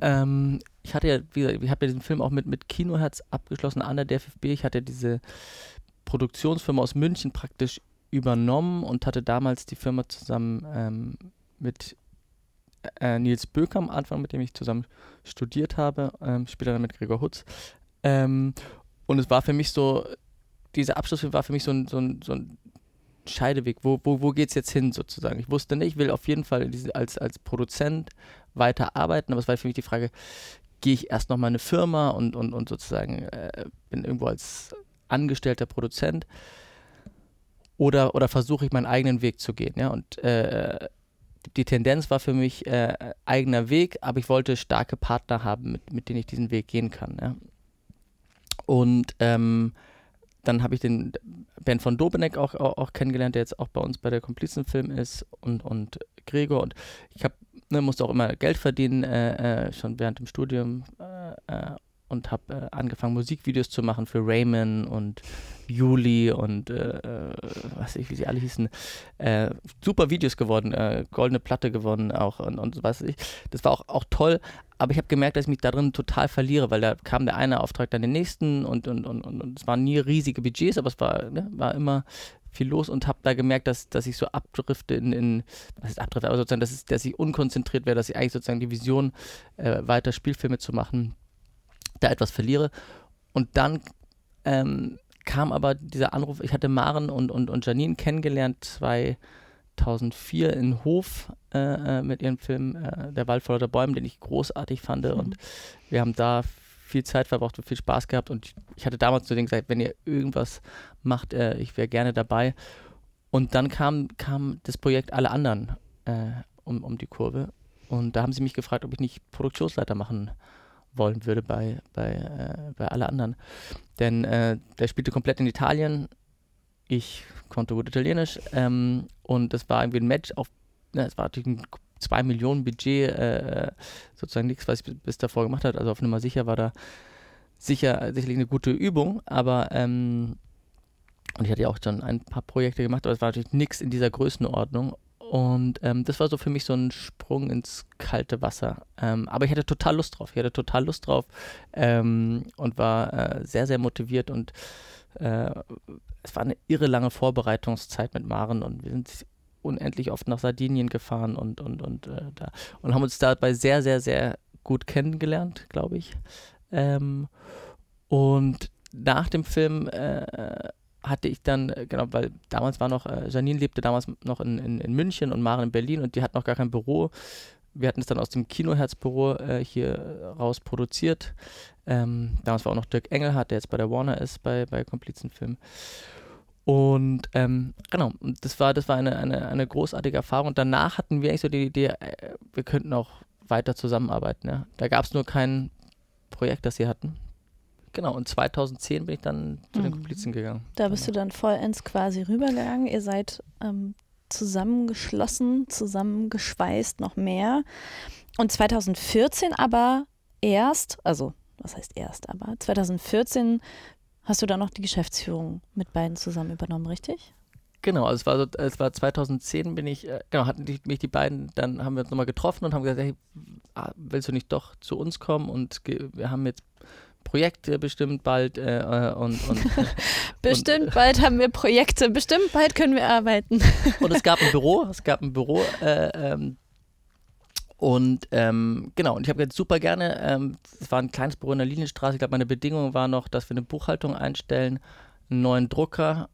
ähm, ich hatte ja, wie gesagt, ich habe ja diesen Film auch mit, mit Kinoherz abgeschlossen an der DFFB. Ich hatte diese Produktionsfirma aus München praktisch übernommen und hatte damals die Firma zusammen ähm, mit äh, Nils Böker am Anfang, mit dem ich zusammen studiert habe, ähm, später dann mit Gregor Hutz. Ähm, und es war für mich so, dieser Abschlussfilm war für mich so ein, so ein, so ein Scheideweg. Wo, wo, wo geht es jetzt hin sozusagen? Ich wusste nicht, ich will auf jeden Fall als, als Produzent weiter arbeiten, aber es war für mich die Frage, gehe ich erst noch mal eine Firma und, und, und sozusagen äh, bin irgendwo als angestellter Produzent oder, oder versuche ich meinen eigenen Weg zu gehen. Ja? Und äh, die Tendenz war für mich äh, eigener Weg, aber ich wollte starke Partner haben, mit, mit denen ich diesen Weg gehen kann. Ja? Und ähm, dann habe ich den Ben von Dobeneck auch, auch, auch, kennengelernt, der jetzt auch bei uns bei der Komplizenfilm ist und, und Gregor. Und ich habe, ne, musste auch immer Geld verdienen, äh, äh, schon während dem Studium. Äh, äh und habe äh, angefangen, Musikvideos zu machen für Raymond und Juli und äh, äh, was ich, wie sie alle hießen. Äh, super Videos geworden, äh, goldene Platte gewonnen auch und, und was ich. Das war auch, auch toll, aber ich habe gemerkt, dass ich mich da drin total verliere, weil da kam der eine Auftrag dann den nächsten und, und, und, und, und es waren nie riesige Budgets, aber es war, ne, war immer viel los und habe da gemerkt, dass, dass ich so abdrifte in, in was ist abdrifte, aber sozusagen, dass, es, dass ich unkonzentriert wäre, dass ich eigentlich sozusagen die Vision, äh, weiter Spielfilme zu machen, da etwas verliere. Und dann ähm, kam aber dieser Anruf, ich hatte Maren und, und, und Janine kennengelernt, 2004 in Hof äh, äh, mit ihrem Film äh, Der Wald voller Bäume, den ich großartig fand. Mhm. Und wir haben da viel Zeit verbracht und viel Spaß gehabt. Und ich hatte damals zu denen gesagt, wenn ihr irgendwas macht, äh, ich wäre gerne dabei. Und dann kam, kam das Projekt Alle anderen äh, um, um die Kurve. Und da haben sie mich gefragt, ob ich nicht Produktionsleiter machen wollen würde bei, bei, äh, bei alle anderen. Denn äh, der spielte komplett in Italien. Ich konnte gut Italienisch. Ähm, und das war irgendwie ein Match auf, ne, es war natürlich ein 2 Millionen Budget, äh, sozusagen nichts, was ich bis davor gemacht habe. Also auf Nummer sicher war da sicher, sicherlich eine gute Übung, aber ähm, und ich hatte ja auch schon ein paar Projekte gemacht, aber es war natürlich nichts in dieser Größenordnung. Und ähm, das war so für mich so ein Sprung ins kalte Wasser. Ähm, aber ich hatte total Lust drauf. Ich hatte total Lust drauf ähm, und war äh, sehr, sehr motiviert. Und äh, es war eine irre lange Vorbereitungszeit mit Maren und wir sind unendlich oft nach Sardinien gefahren und, und, und, äh, da, und haben uns dabei sehr, sehr, sehr gut kennengelernt, glaube ich. Ähm, und nach dem Film äh, hatte ich dann, äh, genau, weil damals war noch, äh, Janine lebte damals noch in, in, in, München und Maren in Berlin und die hat noch gar kein Büro. Wir hatten es dann aus dem Kinoherzbüro äh, hier raus produziert. Ähm, damals war auch noch Dirk Engelhardt, der jetzt bei der Warner ist, bei, bei Komplizenfilm. Und ähm, genau, das war, das war eine, eine, eine großartige Erfahrung. Und danach hatten wir eigentlich so die Idee, äh, wir könnten auch weiter zusammenarbeiten. Ja. Da gab es nur kein Projekt, das sie hatten. Genau, und 2010 bin ich dann zu den mhm. Komplizen gegangen. Da bist du dann vollends quasi rübergegangen. Ihr seid ähm, zusammengeschlossen, zusammengeschweißt, noch mehr. Und 2014 aber erst, also was heißt erst, aber 2014 hast du dann noch die Geschäftsführung mit beiden zusammen übernommen, richtig? Genau, also es war, so, es war 2010 bin ich, äh, genau, hatten die, mich die beiden, dann haben wir uns nochmal getroffen und haben gesagt, hey, ah, willst du nicht doch zu uns kommen und wir haben jetzt Projekte bestimmt bald äh, äh und, und bestimmt und, bald haben wir Projekte, bestimmt bald können wir arbeiten. und es gab ein Büro, es gab ein Büro äh, ähm, und ähm, genau, und ich habe jetzt super gerne, ähm, es war ein kleines Büro in der Linienstraße, ich glaube, meine Bedingung war noch, dass wir eine Buchhaltung einstellen, einen neuen Drucker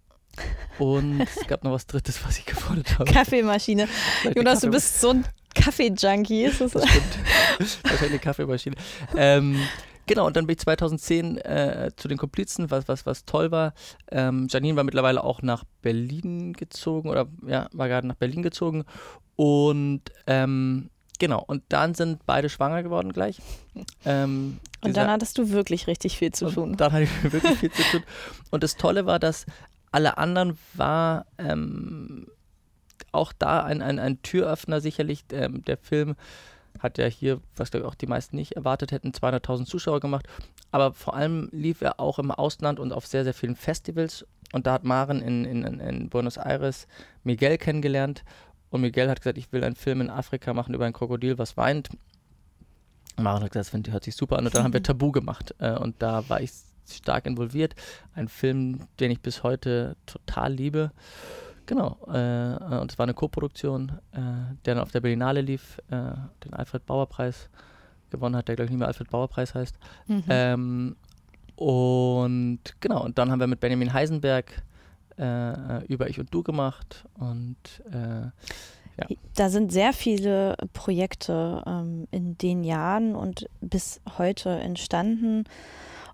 und es gab noch was Drittes, was ich gefordert habe. Kaffeemaschine. Jonas, du bist so ein Kaffee-Junkie. Das, das stimmt. Wahrscheinlich eine Kaffeemaschine. Ähm, Genau, und dann bin ich 2010 äh, zu den Komplizen, was, was, was toll war. Ähm, Janine war mittlerweile auch nach Berlin gezogen oder ja, war gerade nach Berlin gezogen. Und ähm, genau, und dann sind beide schwanger geworden gleich. Ähm, und dann hattest du wirklich richtig viel zu tun. Dann hatte ich wirklich viel zu tun. Und das Tolle war, dass alle anderen war ähm, auch da ein, ein, ein Türöffner sicherlich. Ähm, der Film hat ja hier, was glaube ich auch die meisten nicht erwartet hätten, 200.000 Zuschauer gemacht. Aber vor allem lief er auch im Ausland und auf sehr, sehr vielen Festivals. Und da hat Maren in, in, in Buenos Aires Miguel kennengelernt. Und Miguel hat gesagt, ich will einen Film in Afrika machen über ein Krokodil, was weint. Maren hat gesagt, das hört sich super an. Und dann haben wir Tabu gemacht. Äh, und da war ich stark involviert. Ein Film, den ich bis heute total liebe. Genau, äh, und es war eine Co-Produktion, äh, der dann auf der Berlinale lief, äh, den Alfred Bauer Preis gewonnen hat, der glaube ich nicht mehr Alfred Bauer Preis heißt. Mhm. Ähm, und genau, und dann haben wir mit Benjamin Heisenberg äh, über Ich und Du gemacht und äh, ja. Da sind sehr viele Projekte ähm, in den Jahren und bis heute entstanden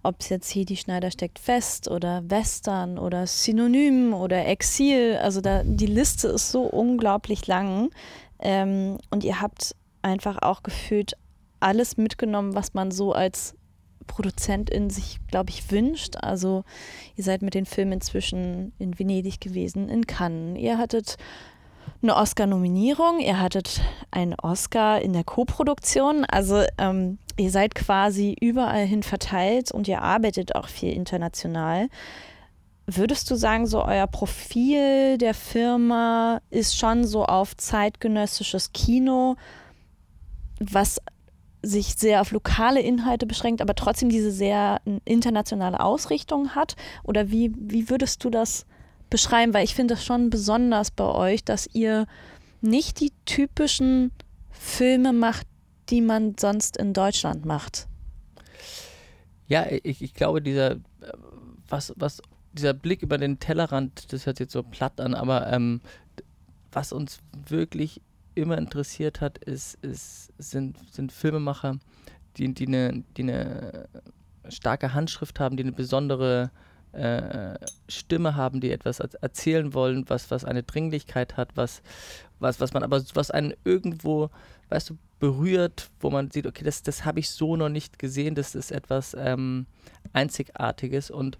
ob es jetzt hier die Schneider steckt fest oder Western oder Synonym oder Exil. Also da die Liste ist so unglaublich lang. Ähm, und ihr habt einfach auch gefühlt alles mitgenommen, was man so als Produzent in sich, glaube ich, wünscht. Also ihr seid mit den Filmen inzwischen in Venedig gewesen, in Cannes. Ihr hattet eine Oscar-Nominierung, ihr hattet einen Oscar in der Co-Produktion. Also ähm, ihr seid quasi überall hin verteilt und ihr arbeitet auch viel international. Würdest du sagen, so euer Profil der Firma ist schon so auf zeitgenössisches Kino, was sich sehr auf lokale Inhalte beschränkt, aber trotzdem diese sehr internationale Ausrichtung hat? Oder wie, wie würdest du das beschreiben? Weil ich finde das schon besonders bei euch, dass ihr nicht die typischen Filme macht, die man sonst in Deutschland macht. Ja, ich, ich glaube, dieser, was, was, dieser Blick über den Tellerrand, das hört sich jetzt so platt an, aber ähm, was uns wirklich immer interessiert hat, ist, ist, sind, sind Filmemacher, die, die, eine, die eine starke Handschrift haben, die eine besondere äh, Stimme haben, die etwas erzählen wollen, was, was eine Dringlichkeit hat, was, was, was man aber, was einen irgendwo, weißt du, berührt, wo man sieht, okay, das, das habe ich so noch nicht gesehen, das ist etwas ähm, Einzigartiges und,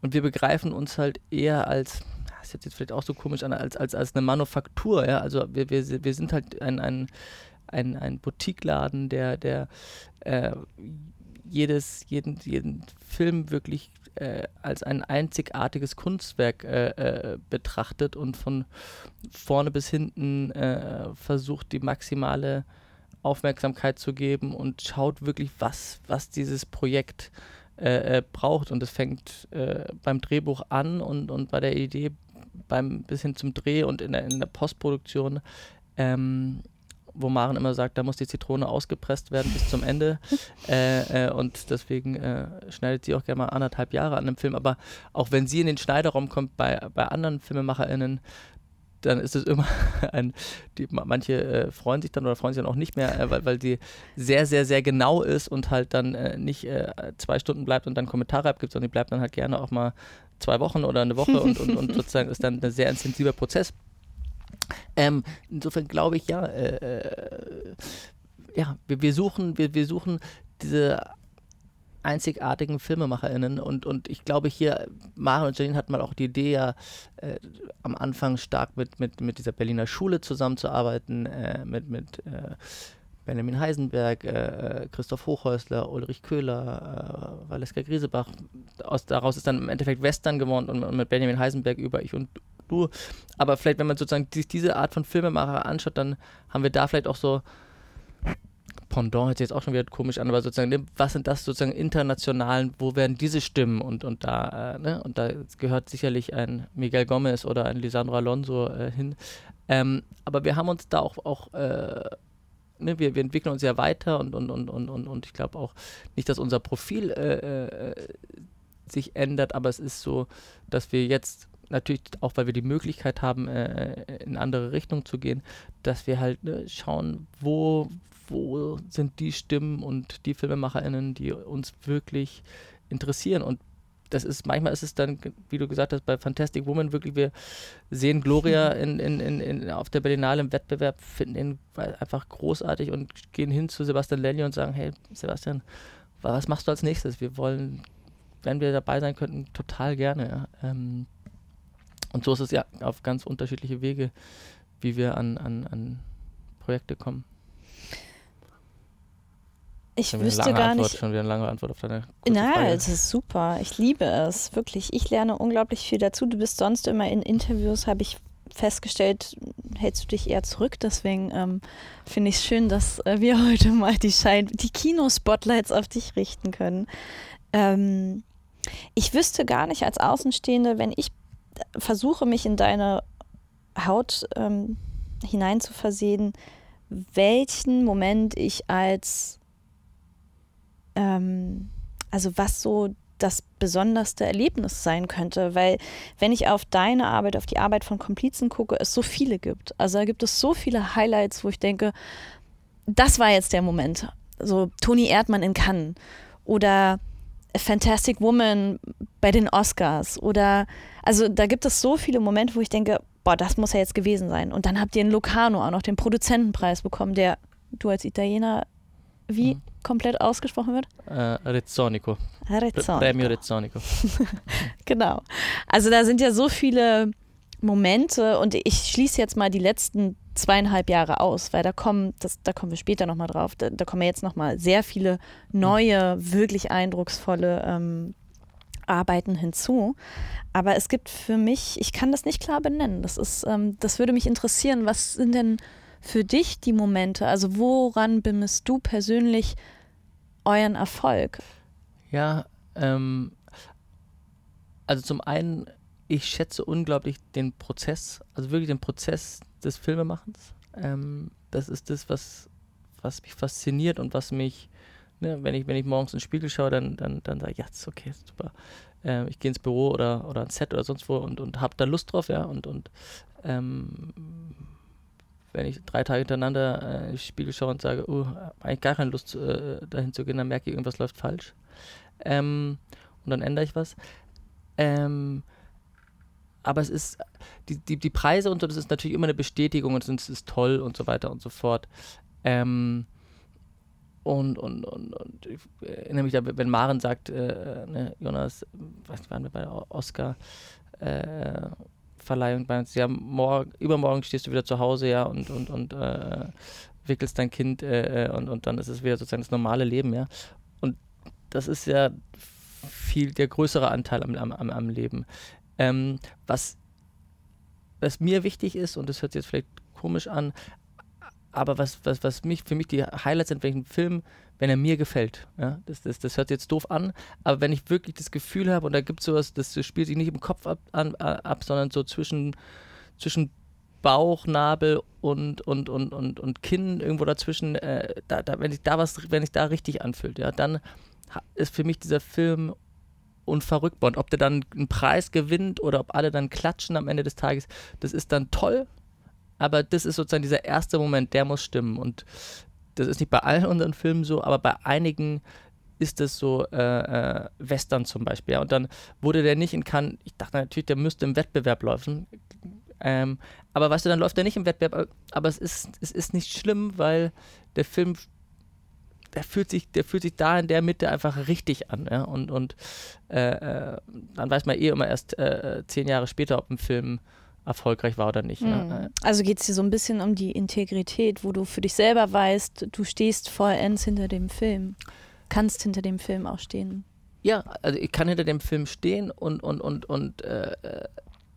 und wir begreifen uns halt eher als, das ist jetzt vielleicht auch so komisch an, als, als, als eine Manufaktur, ja, also wir, wir, wir sind halt ein, ein, ein, ein Boutiqueladen, der, der äh, jedes, jeden, jeden Film wirklich äh, als ein einzigartiges Kunstwerk äh, äh, betrachtet und von vorne bis hinten äh, versucht, die maximale Aufmerksamkeit zu geben und schaut wirklich, was, was dieses Projekt äh, äh, braucht. Und es fängt beim Drehbuch an und, und bei der Idee beim bis hin zum Dreh und in der, in der Postproduktion. Ähm, wo Maren immer sagt, da muss die Zitrone ausgepresst werden bis zum Ende. äh, äh, und deswegen äh, schneidet sie auch gerne mal anderthalb Jahre an einem Film. Aber auch wenn sie in den Schneiderraum kommt bei, bei anderen FilmemacherInnen, dann ist es immer ein, die, manche äh, freuen sich dann oder freuen sich dann auch nicht mehr, äh, weil, weil die sehr, sehr, sehr genau ist und halt dann äh, nicht zwei Stunden bleibt und dann Kommentare abgibt, sondern die bleibt dann halt gerne auch mal zwei Wochen oder eine Woche und, und, und sozusagen ist dann ein sehr intensiver Prozess. Ähm, insofern glaube ich, ja, äh, äh, ja, wir, wir, suchen, wir, wir suchen diese einzigartigen FilmemacherInnen und, und ich glaube hier, Maren und Janine hatten mal auch die Idee, ja äh, am Anfang stark mit, mit, mit dieser Berliner Schule zusammenzuarbeiten, äh, mit, mit äh, Benjamin Heisenberg, äh, äh, Christoph Hochhäusler, Ulrich Köhler, Valeska Griesebach. Aus, daraus ist dann im Endeffekt Western geworden und, und, mit Benjamin Heisenberg über Ich und Du. Aber vielleicht, wenn man sozusagen sich diese Art von Filmemacher anschaut, dann haben wir da vielleicht auch so Pendant hört sich jetzt auch schon wieder komisch an, aber sozusagen, ne, was sind das sozusagen internationalen, wo werden diese Stimmen und, und da, äh, ne, und da gehört sicherlich ein Miguel Gomez oder ein Lisandro Alonso äh, hin. Ähm, aber wir haben uns da auch, auch äh, ne, wir, wir entwickeln uns ja weiter und, und, und, und, und, und ich glaube auch nicht, dass unser Profil äh, äh, sich ändert, aber es ist so, dass wir jetzt natürlich auch, weil wir die Möglichkeit haben, äh, in andere Richtungen zu gehen, dass wir halt ne, schauen, wo, wo sind die Stimmen und die FilmemacherInnen, die uns wirklich interessieren. Und das ist, manchmal ist es dann, wie du gesagt hast, bei Fantastic Woman wirklich, wir sehen Gloria in, in, in, in auf der Berlinale im Wettbewerb, finden ihn einfach großartig und gehen hin zu Sebastian Lelli und sagen, hey Sebastian, was machst du als nächstes? Wir wollen, wenn wir dabei sein könnten, total gerne. Ähm, und so ist es ja auf ganz unterschiedliche Wege, wie wir an, an, an Projekte kommen. Ich wüsste gar Antwort, nicht. Schon wieder eine lange Antwort auf deine Nein, Frage. es ist super. Ich liebe es, wirklich. Ich lerne unglaublich viel dazu. Du bist sonst immer in Interviews, habe ich festgestellt, hältst du dich eher zurück. Deswegen ähm, finde ich es schön, dass äh, wir heute mal die, Schein die Kino-Spotlights auf dich richten können. Ähm, ich wüsste gar nicht als Außenstehende, wenn ich versuche, mich in deine Haut ähm, hineinzuversehen, welchen Moment ich als ähm, also was so das besonderste Erlebnis sein könnte, weil wenn ich auf deine Arbeit, auf die Arbeit von Komplizen gucke, es so viele gibt. Also da gibt es so viele Highlights, wo ich denke, das war jetzt der Moment. So Toni Erdmann in Cannes oder Fantastic Woman bei den Oscars oder also da gibt es so viele Momente, wo ich denke, boah, das muss ja jetzt gewesen sein. Und dann habt ihr in Locarno auch noch den Produzentenpreis bekommen, der du als Italiener wie mhm. komplett ausgesprochen wird? Äh, Rezzonico. Rezzonico. Premio Rezzonico. genau. Also da sind ja so viele Momente und ich schließe jetzt mal die letzten zweieinhalb Jahre aus, weil da kommen, das, da kommen wir später nochmal drauf, da, da kommen jetzt nochmal sehr viele neue, wirklich eindrucksvolle ähm, Arbeiten hinzu. Aber es gibt für mich, ich kann das nicht klar benennen. Das ist, ähm, das würde mich interessieren. Was sind denn für dich die Momente? Also woran bemisst du persönlich euren Erfolg? Ja, ähm, also zum einen, ich schätze unglaublich den Prozess, also wirklich den Prozess des Filmemachens. Ähm, das ist das, was, was mich fasziniert und was mich, ne, wenn ich, wenn ich morgens in den Spiegel schaue, dann, dann, dann sage ich, ja, ist okay, super. Äh, ich gehe ins Büro oder, oder ans Set oder sonst wo und, und habe da Lust drauf, ja, und, und ähm, wenn ich drei Tage hintereinander äh, in den Spiegel schaue und sage, oh, eigentlich gar keine Lust äh, dahin zu gehen, dann merke ich, irgendwas läuft falsch. Ähm, und dann ändere ich was. Ähm, aber es ist, die, die, die Preise und so, das ist natürlich immer eine Bestätigung und es ist toll und so weiter und so fort. Ähm, und, und, und, und ich erinnere mich da, wenn Maren sagt, äh, ne, Jonas, was waren wir bei der Oscar, äh, bei uns. Ja, morgen, übermorgen stehst du wieder zu Hause, ja, und, und, und äh, wickelst dein Kind äh, äh, und, und dann ist es wieder sozusagen das normale Leben, ja. Und das ist ja viel der größere Anteil am, am, am Leben. Ähm, was, was mir wichtig ist, und das hört sich jetzt vielleicht komisch an, aber was, was, was mich für mich die Highlights sind, welchen Film wenn er mir gefällt. Ja? Das, das, das hört jetzt doof an, aber wenn ich wirklich das Gefühl habe, und da gibt es sowas, das spielt sich nicht im Kopf ab, an, ab sondern so zwischen, zwischen Bauch, Nabel und, und, und, und, und Kinn irgendwo dazwischen, äh, da, da, wenn ich da was, wenn ich da richtig anfühlt, ja, dann ist für mich dieser Film unverrückbar. Und ob der dann einen Preis gewinnt oder ob alle dann klatschen am Ende des Tages, das ist dann toll. Aber das ist sozusagen dieser erste Moment, der muss stimmen. Und das ist nicht bei allen unseren Filmen so, aber bei einigen ist es so äh, äh, Western zum Beispiel. Und dann wurde der nicht in Cannes, ich dachte natürlich, der müsste im Wettbewerb laufen. Ähm, aber weißt du, dann läuft er nicht im Wettbewerb, aber es ist, es ist nicht schlimm, weil der Film, der fühlt sich, der fühlt sich da in der Mitte einfach richtig an. Ja. Und, und äh, äh dann weiß man eh immer erst äh, zehn Jahre später, ob ein Film erfolgreich war oder nicht. Mhm. Ja. Also geht es dir so ein bisschen um die Integrität, wo du für dich selber weißt, du stehst vollends hinter dem Film, kannst hinter dem Film auch stehen. Ja, also ich kann hinter dem Film stehen und, und, und, und äh,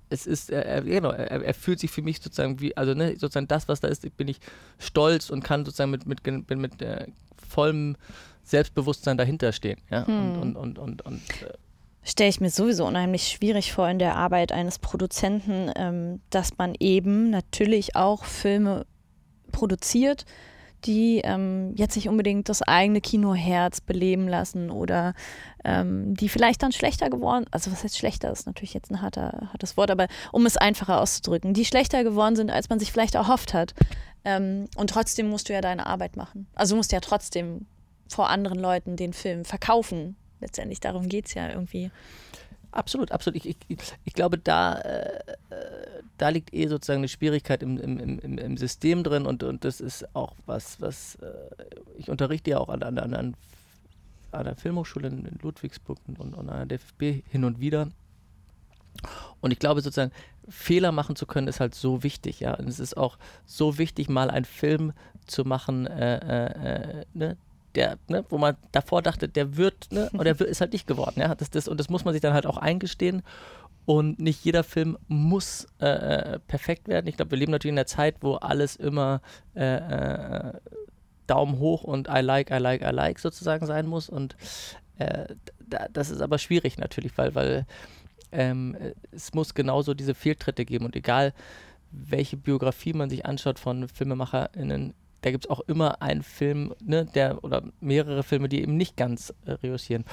es ist, er, genau, er, er, fühlt sich für mich sozusagen wie, also ne, sozusagen das, was da ist, bin ich stolz und kann sozusagen mit, mit, mit, mit äh, vollem Selbstbewusstsein dahinter stehen. Ja? Hm. Und, und, und, und, und äh, Stelle ich mir sowieso unheimlich schwierig vor in der Arbeit eines Produzenten, ähm, dass man eben natürlich auch Filme produziert, die ähm, jetzt nicht unbedingt das eigene Kinoherz beleben lassen oder ähm, die vielleicht dann schlechter geworden, also was heißt schlechter, ist natürlich jetzt ein harter, hartes Wort, aber um es einfacher auszudrücken, die schlechter geworden sind, als man sich vielleicht erhofft hat. Ähm, und trotzdem musst du ja deine Arbeit machen. Also du musst ja trotzdem vor anderen Leuten den Film verkaufen. Letztendlich darum geht es ja irgendwie. Absolut, absolut. Ich, ich, ich glaube, da, äh, da liegt eh sozusagen eine Schwierigkeit im, im, im, im System drin und, und das ist auch was, was äh, ich unterrichte ja auch an, an, an, an der Filmhochschule in Ludwigsburg und, und an der DFB hin und wieder. Und ich glaube sozusagen, Fehler machen zu können, ist halt so wichtig, ja. Und es ist auch so wichtig, mal einen Film zu machen, äh, äh, äh ne, der, ne, wo man davor dachte, der wird, ne, und der ist halt nicht geworden. Ja? Das, das, und das muss man sich dann halt auch eingestehen. Und nicht jeder Film muss äh, äh perfekt werden. Ich glaube, wir leben natürlich in einer Zeit, wo alles immer äh, Daumen hoch und I like, I like, I like sozusagen sein muss. Und da, das ist aber schwierig natürlich, weil, weil ähm, es muss genauso diese Fehltritte geben. Und egal, welche Biografie man sich anschaut von FilmemacherInnen, da gibt es auch immer einen Film, ne, der oder mehrere Filme, die eben nicht ganz äh, reüssieren.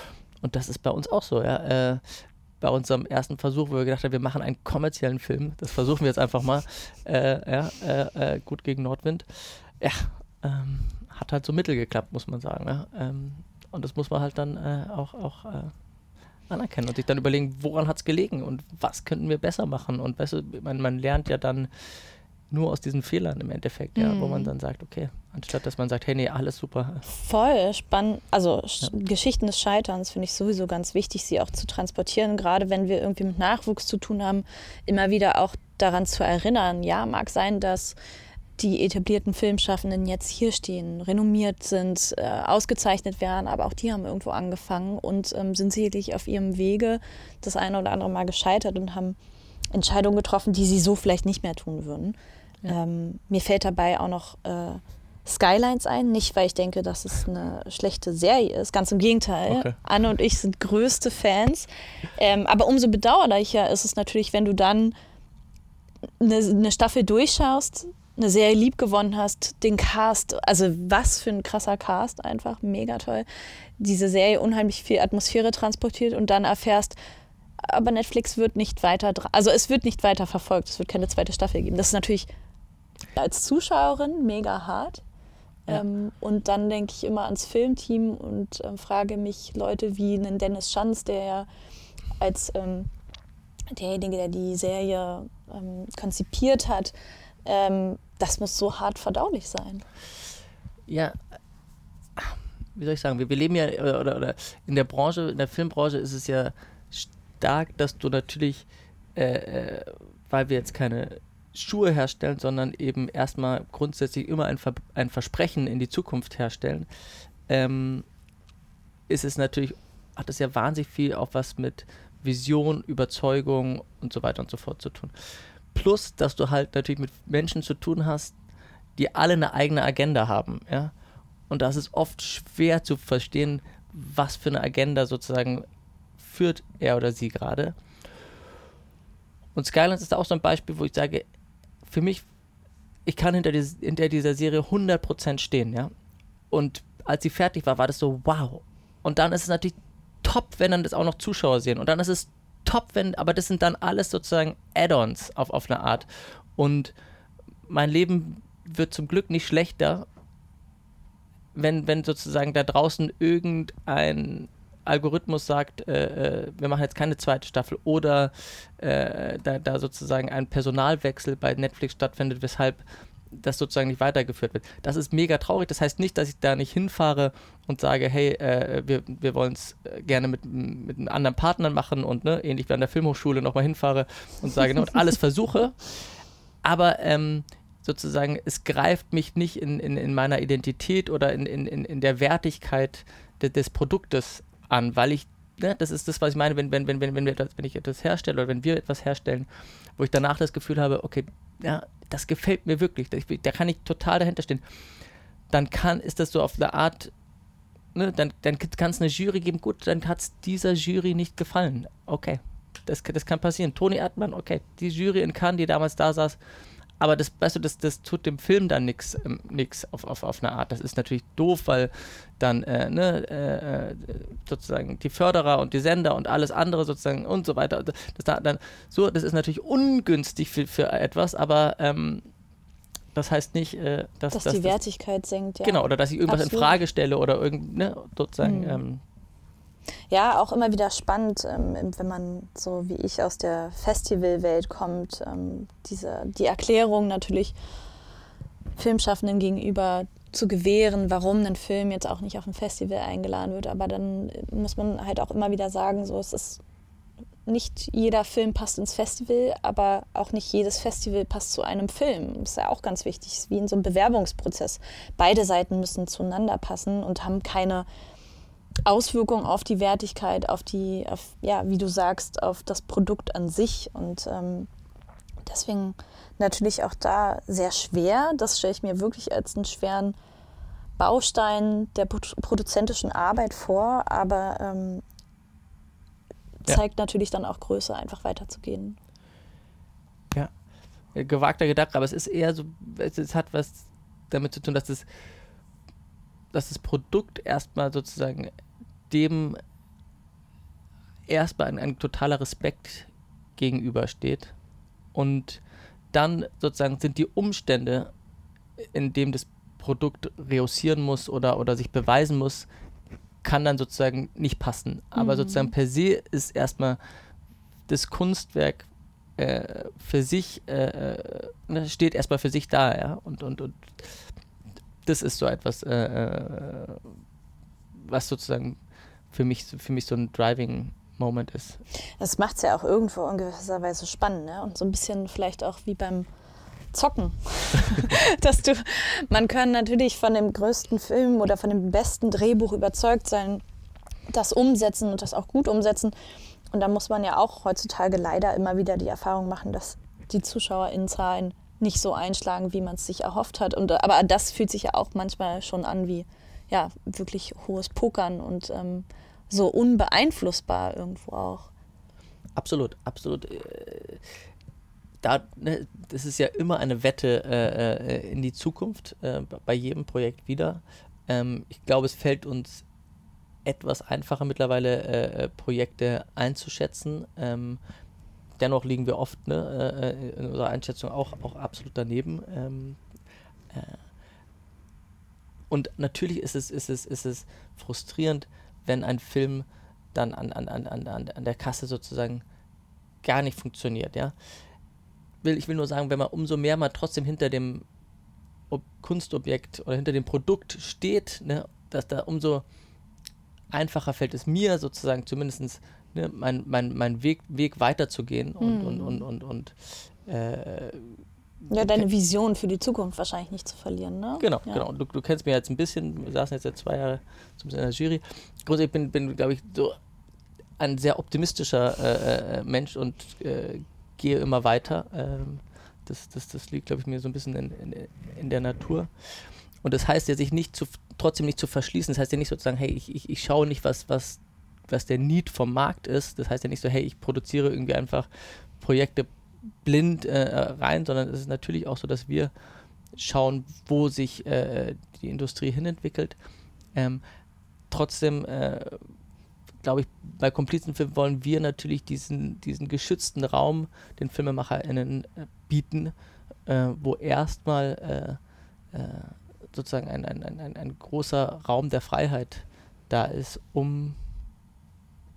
Und das ist bei uns auch so, ja. Äh, bei unserem ersten Versuch, wo wir gedacht haben, wir machen einen kommerziellen Film, das versuchen wir jetzt einfach mal, äh, ja, äh, äh, gut gegen Nordwind. Ja, ähm, hat halt so mittel geklappt, muss man sagen. Ja? Ähm, und das muss man halt dann äh, auch, auch anerkennen und sich dann überlegen, woran hat es gelegen und was könnten wir besser machen. Und weißt du, man, man lernt ja dann nur aus diesen Fehlern im Endeffekt, ja, mhm. wo man mhm. dann sagt, okay, anstatt dass man sagt, hey, nee, alles super. Voll spannend. Also ja. Geschichten des Scheiterns finde ich sowieso ganz wichtig, sie auch zu transportieren, gerade wenn wir irgendwie mit Nachwuchs zu tun haben, immer wieder auch daran zu erinnern. Ja, mag sein, dass die etablierten Filmschaffenden jetzt hier stehen, renommiert sind, äh, ausgezeichnet werden, aber auch die haben irgendwo angefangen und ähm, sind sicherlich auf ihrem Wege das eine oder andere Mal gescheitert und haben Entscheidungen getroffen, die sie so vielleicht nicht mehr tun würden. Ja. Ähm, mir fällt dabei auch noch äh, Skylines ein, nicht weil ich denke, dass es eine schlechte Serie ist, ganz im Gegenteil. Okay. Anne und ich sind größte Fans. Ähm, aber umso bedauerlicher ist es natürlich, wenn du dann eine, eine Staffel durchschaust, eine Serie lieb gewonnen hast, den Cast, also was für ein krasser Cast einfach, mega toll. Diese Serie unheimlich viel Atmosphäre transportiert und dann erfährst, aber Netflix wird nicht weiter, also es wird nicht weiter verfolgt, es wird keine zweite Staffel geben. Das ist natürlich als Zuschauerin mega hart. Ja. Ähm, und dann denke ich immer ans Filmteam und ähm, frage mich Leute wie einen Dennis Schanz, der ja als ähm, derjenige, der die Serie ähm, konzipiert hat, ähm, das muss so hart verdaulich sein. Ja, wie soll ich sagen, wir, wir leben ja, oder, oder, in der Branche, in der Filmbranche ist es ja stark, dass du natürlich, äh, äh weil wir jetzt keine Schuhe herstellen, sondern eben erstmal grundsätzlich immer ein, Ver ein Versprechen in die Zukunft herstellen, ähm, ist es natürlich, hat es ja wahnsinnig viel auch was mit Vision, Überzeugung und so weiter und so fort zu tun. Plus, dass du halt natürlich mit Menschen zu tun hast, die alle eine eigene Agenda haben, ja. Und das ist oft schwer zu verstehen, was für eine Agenda sozusagen führt er oder sie gerade. Und Skylands ist auch so ein Beispiel, wo ich sage, für mich, ich kann hinter, die, hinter dieser Serie 100% stehen, ja. Und als sie fertig war, war das so, wow. Und dann ist es natürlich top, wenn dann das auch noch Zuschauer sehen. Und dann ist es top, wenn, aber das sind dann alles sozusagen Add-ons auf, auf eine Art. Und mein Leben wird zum Glück nicht schlechter, wenn, wenn sozusagen da draußen irgendein Algorithmus sagt, äh, äh, wir machen jetzt keine zweite Staffel oder äh, da, da, sozusagen ein Personalwechsel bei Netflix stattfindet, weshalb das sozusagen nicht weitergeführt wird. Das ist mega traurig. Das heißt nicht, dass ich da nicht hinfahre und sage, hey, äh, wir, wir wollen es äh, gerne mit, mit einem anderen Partner machen und ne, ähnlich wie an der Filmhochschule nochmal hinfahre und sage ne, und alles versuche. Aber ähm, sozusagen, es greift mich nicht in, in, in meiner Identität oder in, in, in der Wertigkeit de, des Produktes an, weil ich ne, das ist das, was ich meine, wenn, wenn, wenn, wenn, wenn, wir etwas, wenn ich etwas herstelle oder wenn wir etwas herstellen, wo ich danach das Gefühl habe, okay, ja, das gefällt mir wirklich, da, kann ich total dahinter stehen, dann kann, ist das so auf der Art, ne, dann, dann kann es eine Jury geben, gut, dann hat es dieser Jury nicht gefallen. Okay, das, das kann passieren. Toni Erdmann, okay, die Jury in Cannes, die damals da saß, aber das, weißt du, das, das tut dem Film dann nichts ähm, auf, auf, auf eine Art. Das ist natürlich doof, weil dann äh, ne, äh, sozusagen die Förderer und die Sender und alles andere sozusagen und so weiter. Das, da, dann, so, das ist natürlich ungünstig für, für etwas, aber ähm, das heißt nicht, äh, dass, dass, dass die Wertigkeit senkt. Ja. Genau, oder dass ich irgendwas Absolut. in Frage stelle oder irgend, ne, sozusagen. Mhm. Ähm, Ja, auch immer wieder spannend, ähm, wenn man so wie ich aus der Festivalwelt kommt, ähm, diese, die Erklärung natürlich Filmschaffenden gegenüber zu gewähren, warum ein Film jetzt auch nicht auf ein Festival eingeladen wird. Aber dann muss man halt auch immer wieder sagen, so es ist nicht jeder Film passt ins Festival, aber auch nicht jedes Festival passt zu einem Film. Das ist ja auch ganz wichtig, es ist wie in so einem Bewerbungsprozess. Beide Seiten müssen zueinander passen und haben keine Auswirkung auf die Wertigkeit, auf die, auf, ja, wie du sagst, auf das Produkt an sich. Und ähm, deswegen natürlich auch da sehr schwer. Das stelle ich mir wirklich als einen schweren Baustein der pro- produzentischen Arbeit vor, aber ähm, Ja. zeigt natürlich dann auch Größe, einfach weiterzugehen. äh, gewagter Gedanke, aber es ist eher so, es, es hat was damit zu tun, dass das, dass das Produkt erstmal sozusagen dem erstmal ein, ein totaler Respekt gegenübersteht und dann sozusagen sind die Umstände, in dem das Produkt reussieren muss oder, oder sich beweisen muss, kann dann sozusagen nicht passen. Aber Mhm. sozusagen per se ist erstmal das Kunstwerk äh, für sich, äh, äh, ne, steht erstmal für sich da, ja. Und, und, und das ist so etwas, äh, äh, was sozusagen für mich, für mich so ein Driving Moment ist. Das macht es ja auch irgendwo in gewisser Weise spannend ne? und so ein bisschen vielleicht auch wie beim Zocken. Dass du, man kann natürlich von dem größten Film oder von dem besten Drehbuch überzeugt sein, das umsetzen und das auch gut umsetzen. Und da muss man ja auch heutzutage leider immer wieder die Erfahrung machen, dass die ZuschauerInnenzahlen nicht so einschlagen, wie man es sich erhofft hat. Und, aber das fühlt sich ja auch manchmal schon an wie ja, wirklich hohes Pokern und ähm, so unbeeinflussbar irgendwo auch. Absolut, absolut. Äh, Da, ne, das ist ja immer eine Wette äh, äh, in die Zukunft, äh, bei jedem Projekt wieder. Ähm, ich glaube, es fällt uns etwas einfacher mittlerweile, äh, äh, Projekte einzuschätzen. Ähm, dennoch liegen wir oft ne, in unserer Einschätzung auch, auch absolut daneben. Ähm, äh, und natürlich ist es, ist, es, ist es frustrierend, wenn ein Film dann an, an, an, an, an der Kasse sozusagen gar nicht funktioniert, ja. Will, ich will nur sagen, wenn man umso mehr man trotzdem hinter dem Ob Kunstobjekt oder hinter dem Produkt steht, ne, dass da umso einfacher fällt es mir sozusagen zumindest ne, mein, mein, mein Weg, Weg weiterzugehen und, Mhm. und, und, und, und äh, Ja, deine Vision für die Zukunft wahrscheinlich nicht zu verlieren, ne? Genau, ja. genau. Du, du kennst mich jetzt ein bisschen, wir saßen jetzt seit zwei Jahre zumindest in der Jury. Grundsätzlich bin, bin glaube ich, so ein sehr optimistischer äh, äh, Mensch und äh, gehe immer weiter. Ähm, das, das, das liegt, glaube ich, mir so ein bisschen in, in, in der Natur. Und das heißt ja, sich nicht zu, trotzdem nicht zu verschließen. Das heißt ja nicht sozusagen, hey, ich, ich, ich schaue nicht, was, was, was der Need vom Markt ist. Das heißt ja nicht so, hey, ich produziere irgendwie einfach Projekte blind äh, rein, sondern es ist natürlich auch so, dass wir schauen, wo sich äh, die Industrie hinentwickelt. Ähm, trotzdem, äh, glaube ich, bei Komplizenfilm wollen wir natürlich diesen, diesen geschützten Raum den FilmemacherInnen äh, bieten, äh, wo erstmal äh, äh, sozusagen ein, ein, ein, ein, ein großer Raum der Freiheit da ist, um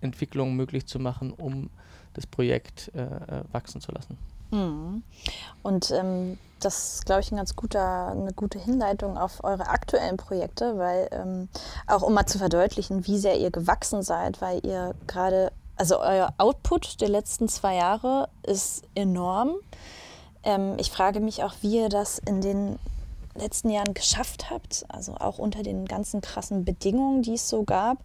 Entwicklungen möglich zu machen, um das Projekt äh, äh, wachsen zu lassen. Mhm. Und ähm, das ist, glaube ich, ein ganz guter, eine gute Hinleitung auf eure aktuellen Projekte, weil ähm, auch um mal zu verdeutlichen, wie sehr ihr gewachsen seid, weil ihr gerade, also euer Output der letzten zwei Jahre ist enorm. Ähm, ich frage mich auch, wie ihr das in den letzten Jahren geschafft habt, also auch unter den ganzen krassen Bedingungen, die es so gab.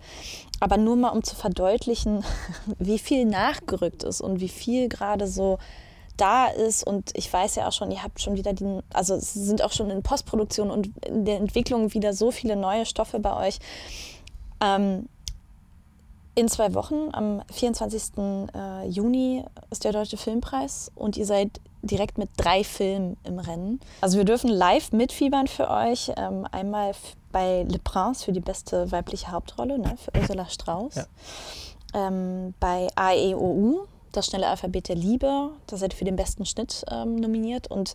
Aber nur mal um zu verdeutlichen, wie viel nachgerückt ist und wie viel gerade so da ist. Und ich weiß ja auch schon, ihr habt schon wieder die, also sind auch schon in Postproduktion und in der Entwicklung wieder so viele neue Stoffe bei euch. Ähm, in zwei Wochen, am 24. Äh, Juni, ist der Deutsche Filmpreis und ihr seid direkt mit drei Filmen im Rennen. Also wir dürfen live mitfiebern für euch. Ähm, einmal bei Le Prince für die beste weibliche Hauptrolle, ne, für Ursula Strauß. Ja. Ähm, bei AEOU, das schnelle Alphabet der Liebe, da seid ihr für den besten Schnitt ähm, nominiert. Und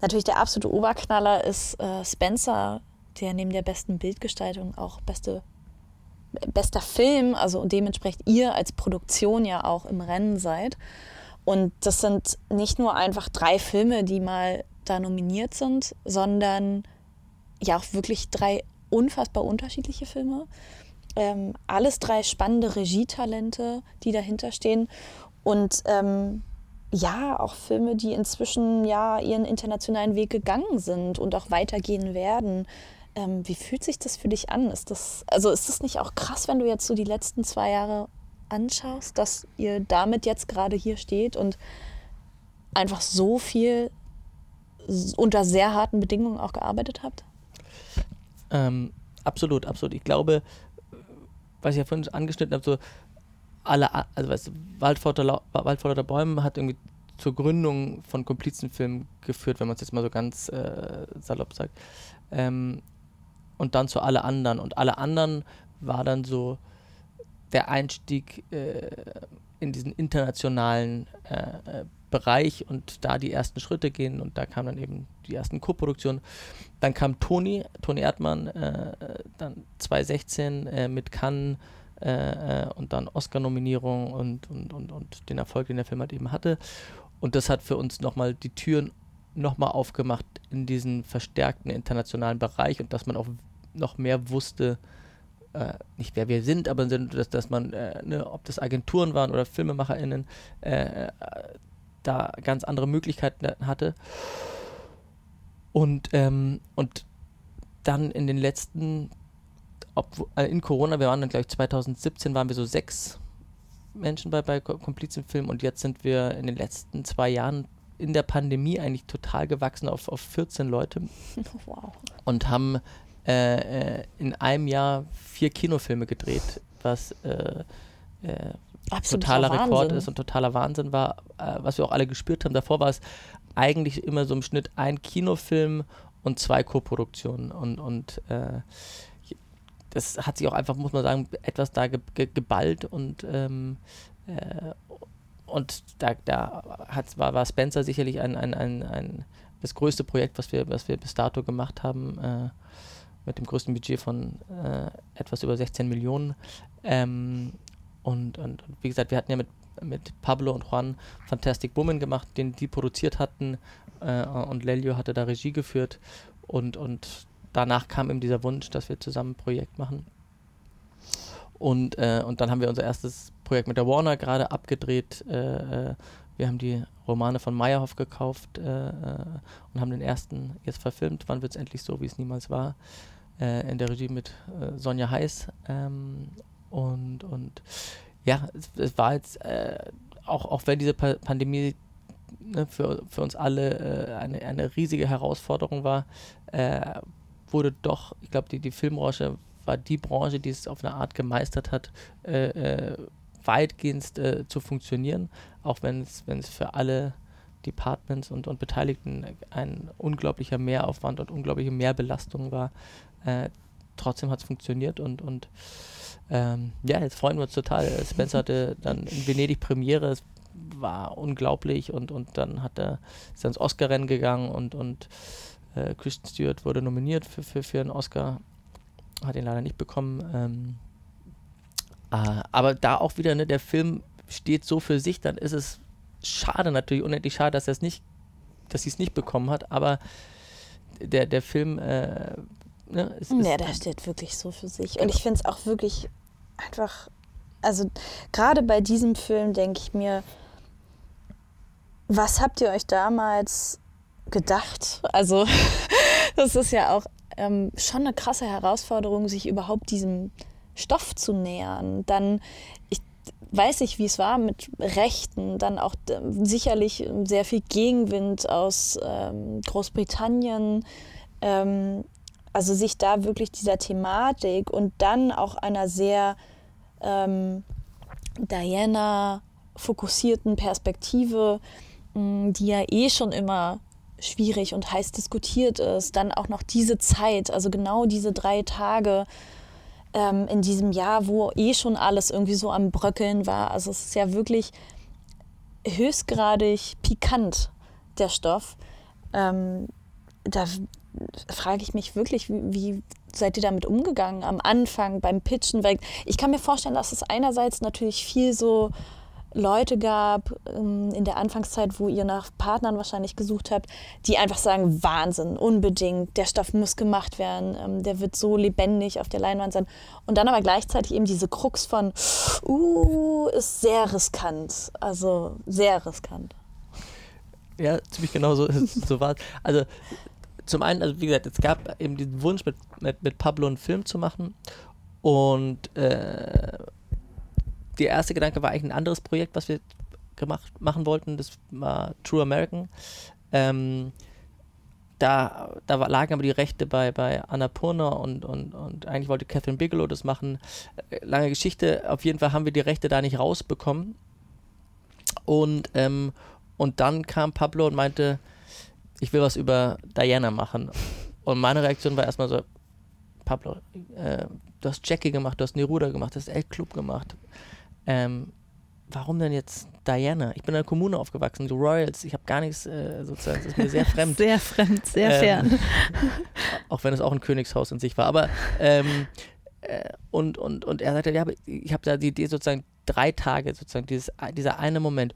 natürlich der absolute Oberknaller ist äh, Spencer, der neben der besten Bildgestaltung auch beste bester Film, also dementsprechend ihr als Produktion ja auch im Rennen seid. Und das sind nicht nur einfach drei Filme, die mal da nominiert sind, sondern ja auch wirklich drei unfassbar unterschiedliche Filme. Ähm, alles drei spannende Regietalente, die dahinter stehen. Und ähm, ja, auch Filme, die inzwischen ja ihren internationalen Weg gegangen sind und auch weitergehen werden. Ähm, wie fühlt sich das für dich an? Ist das, also ist das nicht auch krass, wenn du jetzt so die letzten zwei Jahre anschaust, dass ihr damit jetzt gerade hier steht und einfach so viel unter sehr harten Bedingungen auch gearbeitet habt? Ähm, absolut, absolut. Ich glaube, was ich ja vorhin angeschnitten habe, so alle, also weißt du, Wald vor der Bäume hat irgendwie zur Gründung von Komplizenfilmen geführt, wenn man es jetzt mal so ganz äh, salopp sagt. Ähm, und dann zu alle anderen. Und alle anderen war dann so der Einstieg äh, in diesen internationalen äh, Bereich und da die ersten Schritte gehen und da kamen dann eben die ersten Co-Produktionen. Dann kam Toni, Toni Erdmann, äh, dann 2016 äh, mit Cannes äh, äh, und dann Oscar-Nominierung und, und, und, und den Erfolg, den der Film halt eben hatte. Und das hat für uns nochmal die Türen nochmal aufgemacht in diesen verstärkten internationalen Bereich und dass man auch noch mehr wusste, äh, nicht wer wir sind, aber dass, dass man, äh, ne, ob das Agenturen waren oder FilmemacherInnen, äh, äh da ganz andere Möglichkeiten hatte. Und, ähm, und dann in den letzten, ob, äh, in Corona, wir waren dann, glaube ich, 2017 waren wir so sechs Menschen bei, bei Komplizenfilm und jetzt sind wir in den letzten zwei Jahren in der Pandemie eigentlich total gewachsen auf, auf 14 Leute. Wow. Und haben äh, äh, in einem Jahr vier Kinofilme gedreht, was äh, äh totaler Wahnsinn. Rekord ist und totaler Wahnsinn war, äh, was wir auch alle gespürt haben. Davor war es eigentlich immer so im Schnitt ein Kinofilm und zwei Koproduktionen und, und das hat sich auch einfach, muss man sagen, etwas da ge ge geballt und ähm, und da, da hat, war, war Spencer sicherlich ein, ein, ein, ein, das größte Projekt, was wir, was wir bis dato gemacht haben. Äh, mit dem größten Budget von äh, etwas über 16 Millionen. Ähm, und, und, und, wie gesagt, wir hatten ja mit, mit Pablo und Juan Fantastic Woman gemacht, den die produziert hatten äh, und Lelio hatte da Regie geführt und, und danach kam eben dieser Wunsch, dass wir zusammen ein Projekt machen. Und, äh, und dann haben wir unser erstes Projekt mit der Warner gerade abgedreht. Äh, äh wir haben die Romane von Meyerhoff gekauft äh, äh, und haben den ersten jetzt verfilmt. Wann wird es endlich so, wie es niemals war? Äh, in der Regie mit äh, Sonja Heiß. Ähm, und, und ja, es, es war jetzt, äh, auch, auch wenn diese pa Pandemie ne, für, für uns alle äh, eine, eine riesige Herausforderung war, äh, wurde doch, ich glaube, die, die Filmbranche war die Branche, die es auf eine Art gemeistert hat, äh, weitgehend zu funktionieren, auch wenn es für alle Departments und, und Beteiligten ein unglaublicher Mehraufwand und unglaubliche Mehrbelastung war, äh, trotzdem hat es funktioniert und, und ähm, ja, jetzt freuen wir uns total. Spencer hatte dann in Venedig Premiere, es war unglaublich und, und dann hat er, ist er ins Oscar-Rennen gegangen und, und äh, Christian Stewart wurde nominiert für, für, für einen Oscar, hat ihn leider nicht bekommen. Ähm, äh, aber da auch wieder, ne, der Film steht so für sich, dann ist es schade natürlich, unendlich schade, dass er es nicht, dass sie es nicht bekommen hat, aber der, der Film äh, ne, ist, Ja, der steht wirklich so für sich. Und ich finde es auch wirklich einfach, also gerade bei diesem Film denke ich mir, was habt ihr euch damals gedacht? Also, das ist ja auch ähm, schon eine krasse Herausforderung, sich überhaupt diesem Stoff zu nähern. Dann, ich weiß nicht, wie es war mit Rechten, dann auch sicherlich sehr viel Gegenwind aus ähm, Großbritannien. Ähm, also sich da wirklich dieser Thematik und dann auch einer sehr ähm, Diana fokussierten Perspektive, mh, die ja eh schon immer schwierig und heiß diskutiert ist, dann auch noch diese Zeit, also genau diese drei Tage ähm, in diesem Jahr, wo eh schon alles irgendwie so am Bröckeln war. Also es ist ja wirklich höchstgradig pikant, der Stoff. Ähm, da frage ich mich wirklich, wie, wie seid ihr damit umgegangen am Anfang beim Pitchen? Weil ich kann mir vorstellen, dass es einerseits natürlich viel so Leute gab ähm, in der Anfangszeit, wo ihr nach Partnern wahrscheinlich gesucht habt, die einfach sagen, Wahnsinn, unbedingt, der Stoff muss gemacht werden, ähm, der wird so lebendig auf der Leinwand sein. Und dann aber gleichzeitig eben diese Krux von, uh, ist sehr riskant, also sehr riskant. Ja, ziemlich genau so, so war es. Also zum einen, also wie gesagt, es gab eben diesen Wunsch, mit, mit, mit Pablo einen Film zu machen und äh, der erste Gedanke war eigentlich ein anderes Projekt, was wir gemacht, machen wollten. Das war True American. Ähm, da, da lagen aber die Rechte bei, bei Annapurna und, und, und eigentlich wollte Catherine Bigelow das machen. Lange Geschichte, auf jeden Fall haben wir die Rechte da nicht rausbekommen. Und, ähm, und dann kam Pablo und meinte, ich will was über Diana machen. Und meine Reaktion war erstmal so, Pablo, äh, du hast Jackie gemacht, du hast Neruda gemacht, du hast El Club gemacht ähm, warum denn jetzt Diana? Ich bin in der Kommune aufgewachsen, so Royals, ich habe gar nichts, äh, sozusagen, das ist mir sehr fremd. Sehr fremd, sehr ähm, fern. auch wenn es auch ein Königshaus in sich war. Aber, ähm, äh, und, und, und er sagte, ja, ich habe da die Idee sozusagen drei Tage, sozusagen, dieses, dieser eine Moment.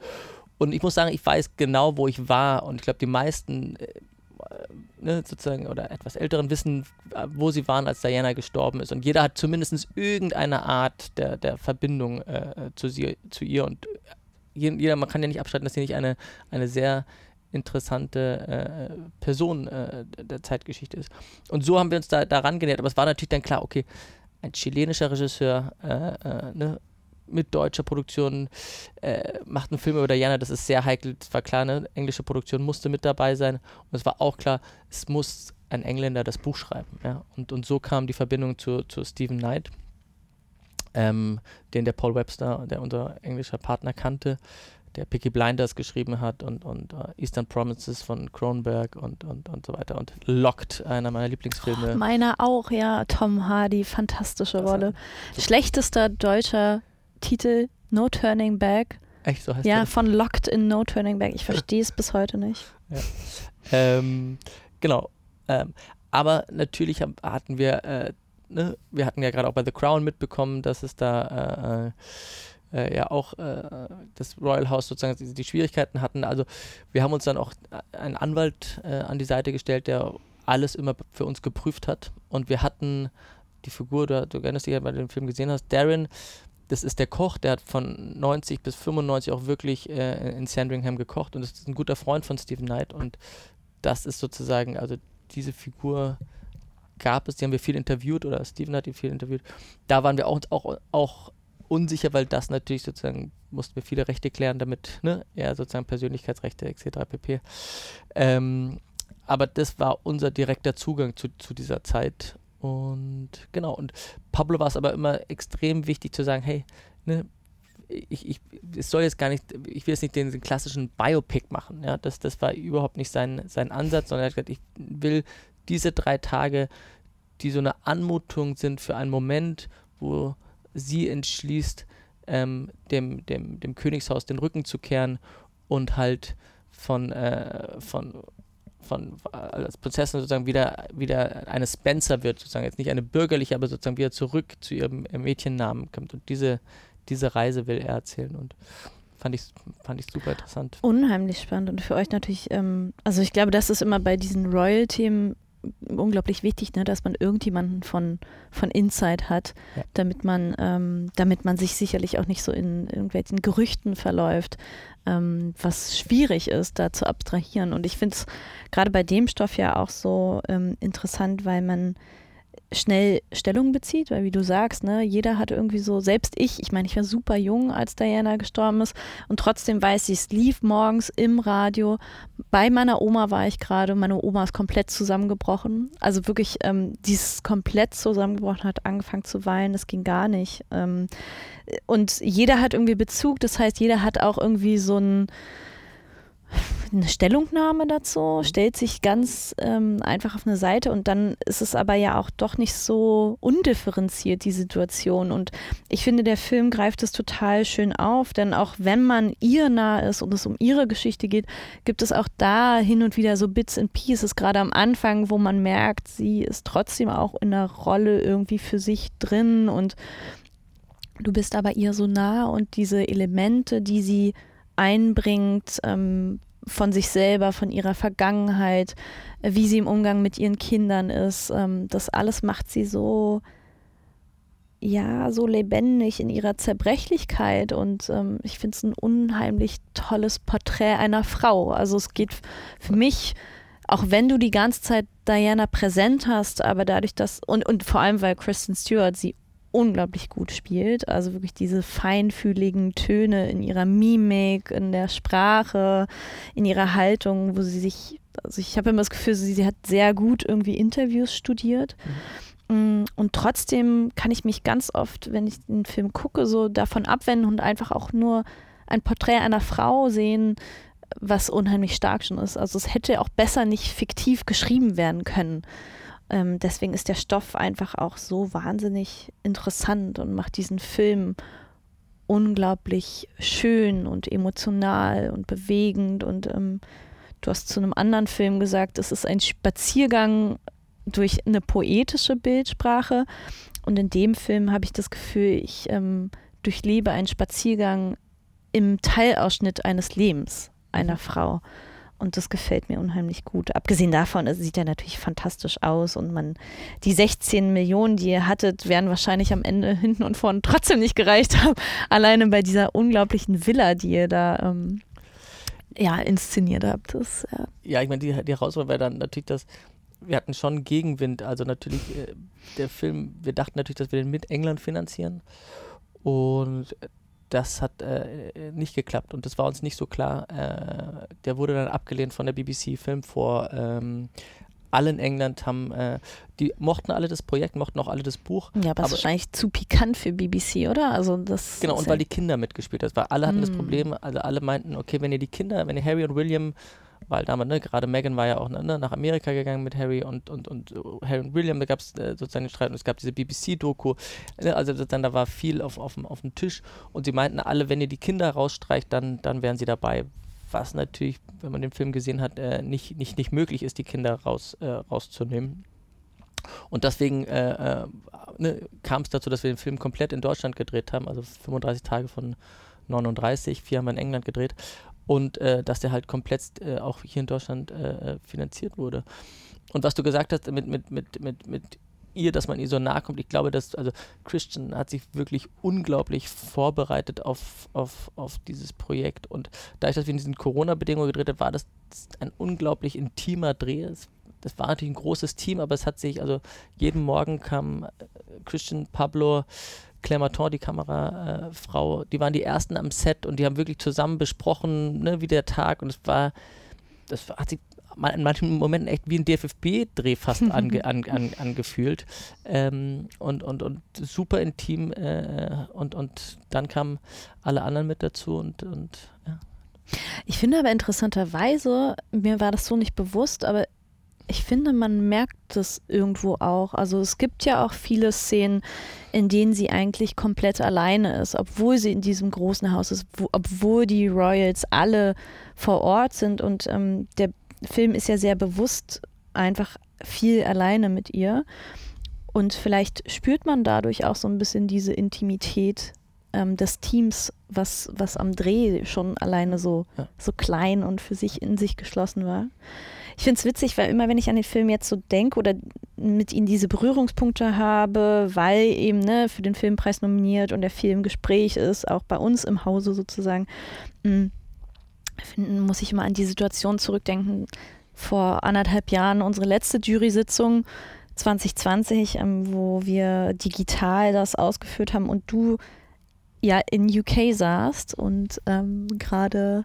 Und ich muss sagen, ich weiß genau, wo ich war und ich glaube, die meisten äh, ne, sozusagen oder etwas Älteren wissen, wo sie waren, als Diana gestorben ist. Und jeder hat zumindest irgendeine Art der, der Verbindung äh, zu, sie, zu ihr. Und jeder, man kann ja nicht abstreiten, dass sie nicht eine, eine sehr interessante äh, Person äh, der Zeitgeschichte ist. Und so haben wir uns da daran genähert. Aber es war natürlich dann klar, okay, ein chilenischer Regisseur, äh, äh ne, mit deutscher Produktion, äh, macht einen Film über Diana, das ist sehr heikel, das war klar, eine englische Produktion musste mit dabei sein und es war auch klar, es muss ein Engländer das Buch schreiben. Ja? Und, und so kam die Verbindung zu, zu Stephen Knight, ähm, den der Paul Webster, der unser englischer Partner kannte, der Picky Blinders geschrieben hat und, und uh, Eastern Promises von Cronenberg und, und, und so weiter und Locked, einer meiner Lieblingsfilme. Oh, meiner auch, ja. Tom Hardy, fantastische Rolle. Schlechtester deutscher Titel No Turning Back. Echt, so heißt Ja, von Locked in No Turning Back. Ich verstehe es bis heute nicht. Ja. Ähm, genau. Ähm, aber natürlich hatten wir, äh, ne, wir hatten ja gerade auch bei The Crown mitbekommen, dass es da äh, äh, ja auch äh, das Royal House sozusagen die, die, Schwierigkeiten hatten. Also wir haben uns dann auch einen Anwalt äh, an die Seite gestellt, der alles immer für uns geprüft hat. Und wir hatten die Figur, du, du erinnerst dich ja, weil du den Film gesehen hast, Darren das ist der Koch, der hat von 90 bis 95 auch wirklich äh, in Sandringham gekocht und das ist ein guter Freund von Stephen Knight und das ist sozusagen, also diese Figur gab es, die haben wir viel interviewt oder Stephen hat ihn viel interviewt. Da waren wir auch, auch, auch unsicher, weil das natürlich sozusagen mussten wir viele Rechte klären, damit ne, er sozusagen Persönlichkeitsrechte etc. pp. Ähm, aber das war unser direkter Zugang zu, zu dieser Zeit und genau, und Pablo war es aber immer extrem wichtig zu sagen, hey, ne, ich, ich, es soll jetzt gar nicht, ich will jetzt nicht den, den, klassischen Biopic machen, ja, das, das war überhaupt nicht sein, sein Ansatz, sondern er hat gesagt, ich will diese drei Tage, die so eine Anmutung sind für einen Moment, wo sie entschließt, ähm, dem, dem, dem Königshaus den Rücken zu kehren und halt von, äh, von von als Prinzessin sozusagen wieder, wieder eine Spencer wird, sozusagen jetzt nicht eine bürgerliche, aber sozusagen wieder zurück zu ihrem Mädchennamen kommt. Und diese, diese Reise will er erzählen. Und fand ich, fand ich super interessant. Unheimlich spannend und für euch natürlich, ähm, also ich glaube, das ist immer bei diesen Royal-Themen unglaublich wichtig, ne, dass man irgendjemanden von, von Inside hat, ja. damit man, ähm, damit man sich sicherlich auch nicht so in irgendwelchen Gerüchten verläuft, ähm, was schwierig ist, da zu abstrahieren. Und ich finde es gerade bei dem Stoff ja auch so ähm, interessant, weil man schnell Stellung bezieht, weil wie du sagst, ne, jeder hat irgendwie so, selbst ich, ich meine, ich war super jung, als Diana gestorben ist und trotzdem weiß ich, es lief morgens im Radio. Bei meiner Oma war ich gerade, meine Oma ist komplett zusammengebrochen. Also wirklich, ähm, dieses komplett zusammengebrochen hat angefangen zu weinen, das ging gar nicht. Ähm, und jeder hat irgendwie Bezug, das heißt, jeder hat auch irgendwie so ein eine Stellungnahme dazu, mhm. stellt sich ganz ähm, einfach auf eine Seite und dann ist es aber ja auch doch nicht so undifferenziert, die Situation. Und ich finde, der Film greift es total schön auf, denn auch wenn man ihr nah ist und es um ihre Geschichte geht, gibt es auch da hin und wieder so Bits and Pieces, gerade am Anfang, wo man merkt, sie ist trotzdem auch in der Rolle irgendwie für sich drin und du bist aber ihr so nah und diese Elemente, die sie einbringt, ähm, von sich selber, von ihrer Vergangenheit, äh, wie sie im Umgang mit ihren Kindern ist. Ähm, das alles macht sie so, ja, so lebendig in ihrer Zerbrechlichkeit und ähm, ich finde es ein unheimlich tolles Porträt einer Frau. Also es geht für mich, auch wenn du die ganze Zeit Diana präsent hast, aber dadurch, dass, und, und vor allem, weil Kristen Stewart sie unglaublich gut spielt. Also wirklich diese feinfühligen Töne in ihrer Mimik, in der Sprache, in ihrer Haltung, wo sie sich, also ich habe immer das Gefühl, sie, sie, hat sehr gut irgendwie Interviews studiert. Mhm. Und trotzdem kann ich mich ganz oft, wenn ich den Film gucke, so davon abwenden und einfach auch nur ein Porträt einer Frau sehen, was unheimlich stark schon ist. Also es hätte auch besser nicht fiktiv geschrieben werden können. Ähm, deswegen ist der Stoff einfach auch so wahnsinnig interessant und macht diesen Film unglaublich schön und emotional und bewegend. Und ähm, du hast zu einem anderen Film gesagt, es ist ein Spaziergang durch eine poetische Bildsprache. Und in dem Film habe ich das Gefühl, ich ähm, durchlebe einen Spaziergang im Teilausschnitt eines Lebens einer mhm. Frau. Und das gefällt mir unheimlich gut. Abgesehen davon sieht er natürlich fantastisch aus und man, die 16 Millionen, die ihr hattet, werden wahrscheinlich am Ende hinten und vorne trotzdem nicht gereicht haben. Alleine bei dieser unglaublichen Villa, die ihr da ähm, ja, inszeniert habt. Das, ja. ja, ich meine, die, die Herausforderung wäre dann natürlich das, wir hatten schon Gegenwind. Also natürlich, äh, der Film, wir dachten natürlich, dass wir den mit England finanzieren. Und das hat äh, nicht geklappt und das war uns nicht so klar. Äh, der wurde dann abgelehnt von der BBC Film vor. Ähm, alle in England haben, äh, die mochten alle das Projekt, mochten auch alle das Buch. Ja, aber, aber ist wahrscheinlich zu pikant für BBC, oder? Also das genau, und weil die Kinder mitgespielt haben. Weil alle hatten mm. das hm. Problem, also alle meinten, okay, wenn ihr die Kinder, wenn ihr Harry und William weil damals, ne, gerade Megan war ja auch ne, nach Amerika gegangen mit Harry und, und, und Harry und William, da gab es äh, sozusagen den Streit und es gab diese BBC-Doku, ne, also dann da war viel auf, auf, auf dem Tisch und sie meinten alle, wenn ihr die Kinder rausstreicht, dann, dann wären sie dabei, was natürlich, wenn man den Film gesehen hat, äh, nicht, nicht, nicht möglich ist, die Kinder raus, äh, rauszunehmen. Und deswegen äh, äh, ne, kam es dazu, dass wir den Film komplett in Deutschland gedreht haben, also 35 Tage von 39, vier haben wir in England gedreht und äh, dass der halt komplett äh, auch hier in Deutschland äh, äh, finanziert wurde. Und was du gesagt hast mit, mit, mit, mit, mit ihr, dass man ihr so nahe kommt, ich glaube, dass, also Christian hat sich wirklich unglaublich vorbereitet auf, auf, auf dieses Projekt und dadurch, dass wir in diesen Corona-Bedingungen gedreht haben, war das ein unglaublich intimer Dreh. Das war natürlich ein großes Team, aber es hat sich, also jeden Morgen kam äh, Christian, Pablo, Clermaton, die Kamerafrau, die waren die ersten am Set und die haben wirklich zusammen besprochen, ne, wie der Tag und es war, das hat sich in manchen Momenten echt wie ein DFFB-Dreh fast ange, an, an, angefühlt ähm, und, und, und super intim äh, und, und dann kamen alle anderen mit dazu und, und ja. Ich finde aber interessanterweise, mir war das so nicht bewusst, aber ich finde, man merkt das irgendwo auch. Also es gibt ja auch viele Szenen, in denen sie eigentlich komplett alleine ist, obwohl sie in diesem großen Haus ist, wo, obwohl die Royals alle vor Ort sind. Und ähm, der Film ist ja sehr bewusst einfach viel alleine mit ihr. Und vielleicht spürt man dadurch auch so ein bisschen diese Intimität ähm, des Teams, was, was am Dreh schon alleine so, Ja. so klein und für sich in sich geschlossen war. Ich finde es witzig, weil immer wenn ich an den Film jetzt so denke oder mit ihm diese Berührungspunkte habe, weil eben ne, für den Filmpreis nominiert und der Film Gespräch ist, auch bei uns im Hause sozusagen, mh, finden, muss ich immer an die Situation zurückdenken. Vor anderthalb Jahren unsere letzte Jury-Sitzung 2020, ähm, wo wir digital das ausgeführt haben und du ja in UK saßt und ähm, gerade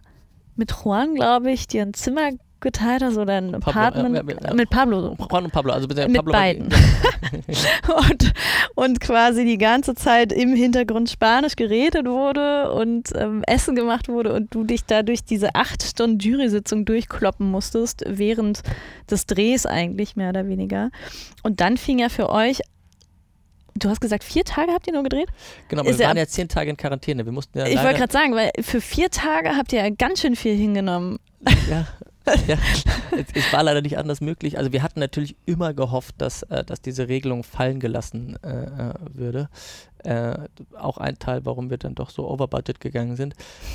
mit Juan, glaube ich, dir ein Zimmer geteilt hast oder ein Pablo, Apartment ja, ja, ja. mit Pablo Juan und Pablo, also bitte Mit Pablo beiden. und, und quasi die ganze Zeit im Hintergrund Spanisch geredet wurde und ähm, Essen gemacht wurde und du dich da durch diese acht Stunden Jury-Sitzung durchkloppen musstest, während des Drehs eigentlich mehr oder weniger. Und dann fing ja für euch, du hast gesagt, vier Tage habt ihr nur gedreht? Genau, aber Ist wir waren ja zehn Tage in Quarantäne. Wir mussten ja ich wollte gerade sagen, weil für vier Tage habt ihr ja ganz schön viel hingenommen. ja, ja, es, war leider nicht anders möglich. Also wir hatten natürlich immer gehofft, dass, äh, dass diese Regelung fallen gelassen äh, äh, würde. Äh, auch ein Teil, warum wir dann doch so over budget gegangen sind.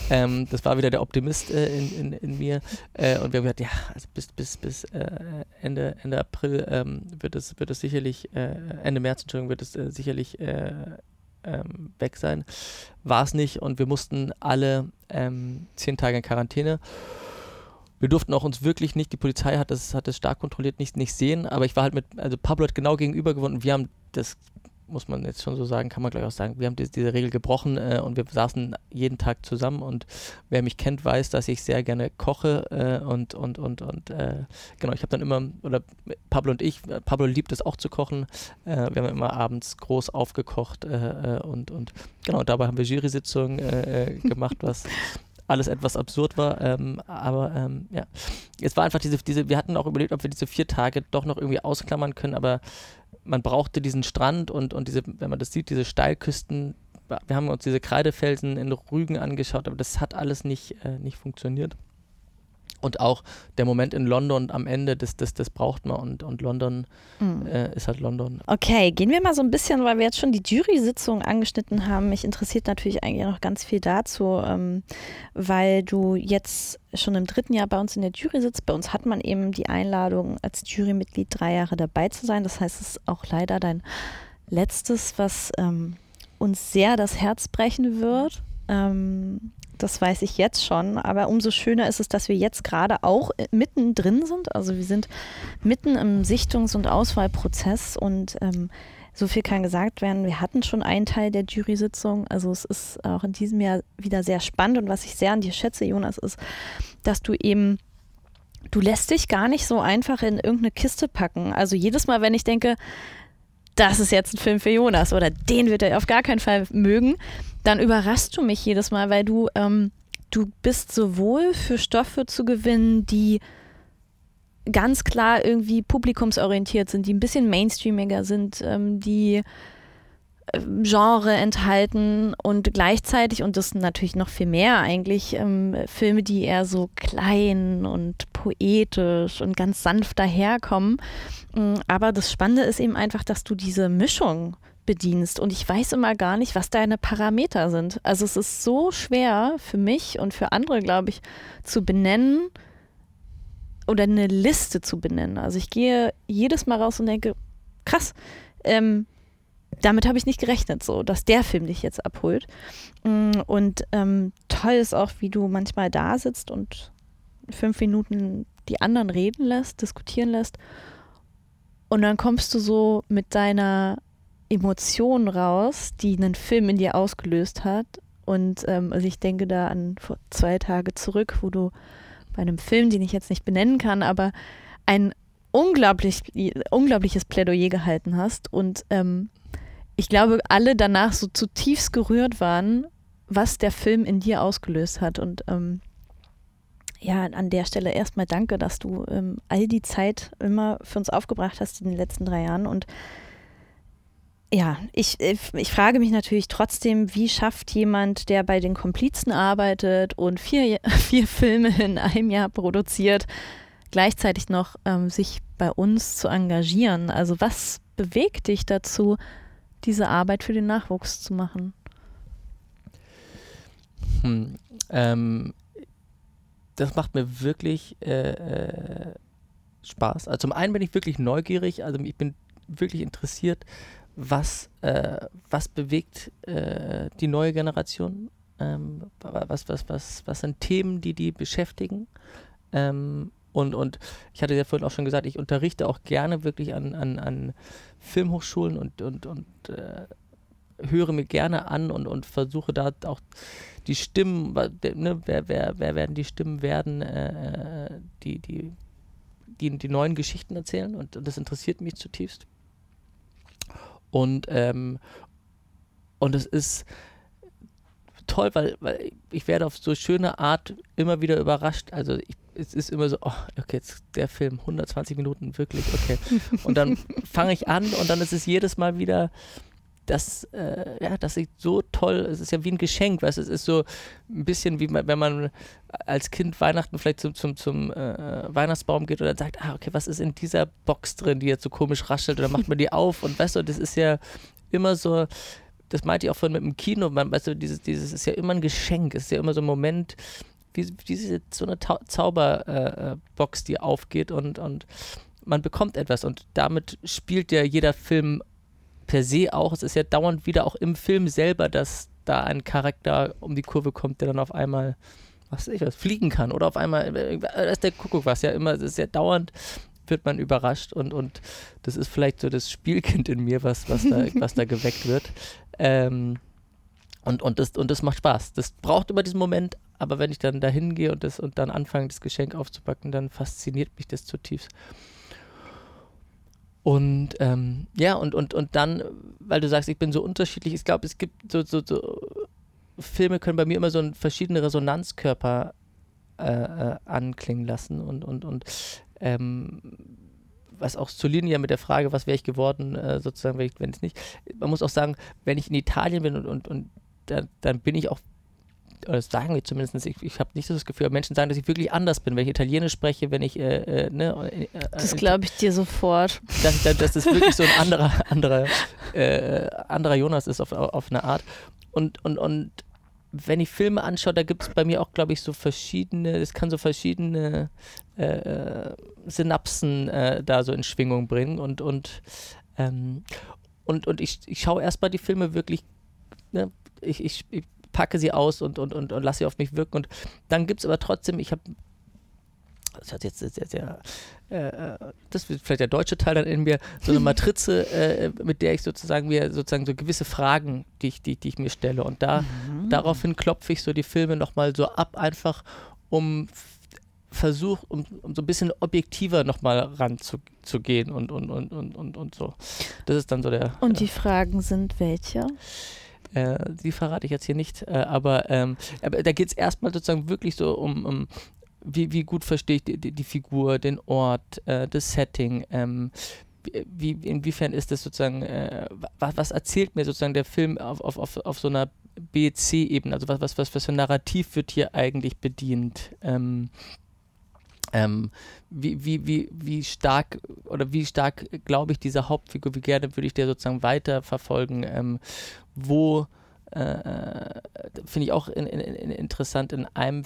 Ähm, das war wieder der Optimist äh, in, in, in mir. Äh, und wir haben gesagt, ja, also bis, bis, bis Ende, Ende April ähm, wird, es, wird es sicherlich, Ende März, Entschuldigung, wird es sicherlich äh, ähm, weg sein. War es nicht und wir mussten alle ähm, zehn Tage in Quarantäne. Wir durften auch uns wirklich nicht, die Polizei hat das, hat das stark kontrolliert, nicht, nicht sehen, aber ich war halt mit, also Pablo hat genau gegenüber gewohnt und wir haben das, muss man jetzt schon so sagen, kann man gleich auch sagen, wir haben die, diese Regel gebrochen äh, und wir saßen jeden Tag zusammen und wer mich kennt, weiß, dass ich sehr gerne koche äh, und, und, und, und äh, genau, ich habe dann immer, oder Pablo und ich, äh, Pablo liebt es auch zu kochen, äh, wir haben immer abends groß aufgekocht äh, und, und genau, dabei haben wir Jury-Sitzungen gemacht, was alles etwas absurd war, ähm, aber ähm, ja, es war einfach diese, diese, wir hatten auch überlegt, ob wir diese vier Tage doch noch irgendwie ausklammern können, aber man brauchte diesen Strand und, und diese, wenn man das sieht, diese Steilküsten, wir haben uns diese Kreidefelsen in Rügen angeschaut, aber das hat alles nicht, äh, nicht funktioniert. Und auch der Moment in London am Ende, das, das, das braucht man und, und London Mhm. äh, ist halt London. Okay, gehen wir mal so ein bisschen, weil wir jetzt schon die Jury-Sitzung angeschnitten haben. Mich interessiert natürlich eigentlich noch ganz viel dazu, ähm, weil du jetzt schon im dritten Jahr bei uns in der Jury sitzt. Bei uns hat man eben die Einladung, als Jurymitglied drei Jahre dabei zu sein. Das heißt, es ist auch leider dein letztes, was ähm, uns sehr das Herz brechen wird. Ähm, das weiß ich jetzt schon, aber umso schöner ist es, dass wir jetzt gerade auch äh, mittendrin sind. Also wir sind mitten im Sichtungs- und Auswahlprozess und ähm, so viel kann gesagt werden. Wir hatten schon einen Teil der Jury-Sitzung. Also es ist auch in diesem Jahr wieder sehr spannend und was ich sehr an dir schätze, Jonas, ist, dass du eben du lässt dich gar nicht so einfach in irgendeine Kiste packen. Also jedes Mal, wenn ich denke, das ist jetzt ein Film für Jonas oder den wird er auf gar keinen Fall mögen, dann überraschst du mich jedes Mal, weil du, ähm, du bist sowohl für Stoffe zu gewinnen, die ganz klar irgendwie publikumsorientiert sind, die ein bisschen mainstreamiger sind, ähm, die Genre enthalten und gleichzeitig, und das natürlich noch viel mehr eigentlich, ähm, Filme, die eher so klein und poetisch und ganz sanft daherkommen. Mm, Aber das Spannende ist eben einfach, dass du diese Mischung bedienst und ich weiß immer gar nicht, was deine Parameter sind. Also es ist so schwer für mich und für andere, glaube ich, zu benennen oder eine Liste zu benennen. Also ich gehe jedes Mal raus und denke, krass, ähm, damit habe ich nicht gerechnet, so, dass der Film dich jetzt abholt. Mm, Und ähm, toll ist auch, wie du manchmal da sitzt und fünf Minuten die anderen reden lässt, diskutieren lässt. Und dann kommst du so mit deiner Emotion raus, die einen Film in dir ausgelöst hat. Und ähm, also ich denke da an vor zwei Tage zurück, wo du bei einem Film, den ich jetzt nicht benennen kann, aber ein unglaublich, unglaubliches Plädoyer gehalten hast. Und ähm, ich glaube, alle danach so zutiefst gerührt waren, was der Film in dir ausgelöst hat. Und ähm, ja, an der Stelle erstmal danke, dass du ähm, all die Zeit immer für uns aufgebracht hast in den letzten drei Jahren. Und ja, ich, ich frage mich natürlich trotzdem, wie schafft jemand, der bei den Komplizen arbeitet und vier, vier Filme in einem Jahr produziert, gleichzeitig noch ähm, sich bei uns zu engagieren? Also was bewegt dich dazu, diese Arbeit für den Nachwuchs zu machen? Hm, ähm, das macht mir wirklich äh, äh, Spaß. Also zum einen bin ich wirklich neugierig, also ich bin wirklich interessiert, was, äh, was bewegt äh, die neue Generation, ähm, was, was, was, was sind Themen, die die beschäftigen. Ähm, und, und ich hatte ja vorhin auch schon gesagt, ich unterrichte auch gerne wirklich an, an, an Filmhochschulen und, und, und äh, höre mir gerne an und, und versuche da auch die Stimmen, ne, wer, wer, wer werden die Stimmen werden, äh, die, die, die, die neuen Geschichten erzählen und, und das interessiert mich zutiefst. Und, ähm, und es ist toll, weil, weil ich werde auf so schöne Art immer wieder überrascht. Also ich, es ist immer so, oh, okay, jetzt der Film, 120 Minuten, wirklich, okay. Und dann fange ich an und dann ist es jedes Mal wieder das, äh, ja, das ist so toll, es ist ja wie ein Geschenk, weißt es ist so ein bisschen wie wenn man als Kind Weihnachten vielleicht zum, zum, zum äh, Weihnachtsbaum geht oder sagt, ah, okay, was ist in dieser Box drin, die jetzt so komisch raschelt oder macht man die auf und weißt du, das ist ja immer so, das meinte ich auch vorhin mit dem Kino, man, weißt du, dieses, dieses ist ja immer ein Geschenk, es ist ja immer so ein Moment, wie, wie so eine Zauberbox, äh, die aufgeht und, und man bekommt etwas und damit spielt ja jeder Film per se auch, es ist ja dauernd wieder auch im Film selber, dass da ein Charakter um die Kurve kommt, der dann auf einmal, was ich was, fliegen kann oder auf einmal, äh, das ist der Kuckuck was, ja immer, es ist ja dauernd wird man überrascht und, und das ist vielleicht so das Spielkind in mir, was, was, da, was da geweckt wird. Ähm, und, und, das, und das macht Spaß. Das braucht immer diesen Moment, aber wenn ich dann da hingehe und, und dann anfange, das Geschenk aufzupacken, dann fasziniert mich das zutiefst. Und ähm, ja, und, und, und dann, weil du sagst, ich bin so unterschiedlich, ich glaube, es gibt so, so, so, Filme können bei mir immer so ein verschiedene Resonanzkörper äh, äh, anklingen lassen und, und, und ähm, was auch zur Linie mit der Frage, was wäre ich geworden, äh, sozusagen, wenn ich nicht. Man muss auch sagen, wenn ich in Italien bin und, und, und dann, dann bin ich auch oder das sagen wir zumindest, ich, ich habe nicht so das Gefühl, Menschen sagen, dass ich wirklich anders bin, wenn ich Italienisch spreche, wenn ich, äh, äh, ne, äh, Das glaube ich dir sofort. Dass, dass, dass das wirklich so ein anderer, anderer, äh, anderer Jonas ist auf, auf eine Art. Und, und, und wenn ich Filme anschaue, da gibt es bei mir auch, glaube ich, so verschiedene, es kann so verschiedene äh, Synapsen äh, da so in Schwingung bringen und, und, ähm, und, und ich, ich schaue erstmal die Filme wirklich, ne, ich, ich, ich packe sie aus und, und, und, und lasse sie auf mich wirken. Und dann gibt es aber trotzdem, ich habe das hat jetzt sehr, sehr, äh, das wird vielleicht der deutsche Teil dann in mir, so eine Matrize, äh, mit der ich sozusagen mir sozusagen so gewisse Fragen, die ich, die, die ich mir stelle. Und da mhm. daraufhin klopfe ich so die Filme nochmal so ab, einfach um Versuch, um, um so ein bisschen objektiver nochmal ranzugehen und, und, und, und, und, und so. Das ist dann so der. Und die Fragen sind welche? Äh, die verrate ich jetzt hier nicht, äh, aber, ähm, da geht es erstmal sozusagen wirklich so um, um wie, wie gut verstehe ich die, die, die, Figur, den Ort, äh, das Setting, ähm, wie, inwiefern ist das sozusagen, äh, was, was, erzählt mir sozusagen der Film auf, auf, auf, auf so einer B-C-Ebene, also was, was, was, was für ein Narrativ wird hier eigentlich bedient? Ähm, ähm, wie, wie, wie, wie stark oder wie stark glaube ich dieser Hauptfigur, wie gerne würde ich der sozusagen weiterverfolgen, ähm, wo äh, äh finde ich auch in, in, in interessant in einem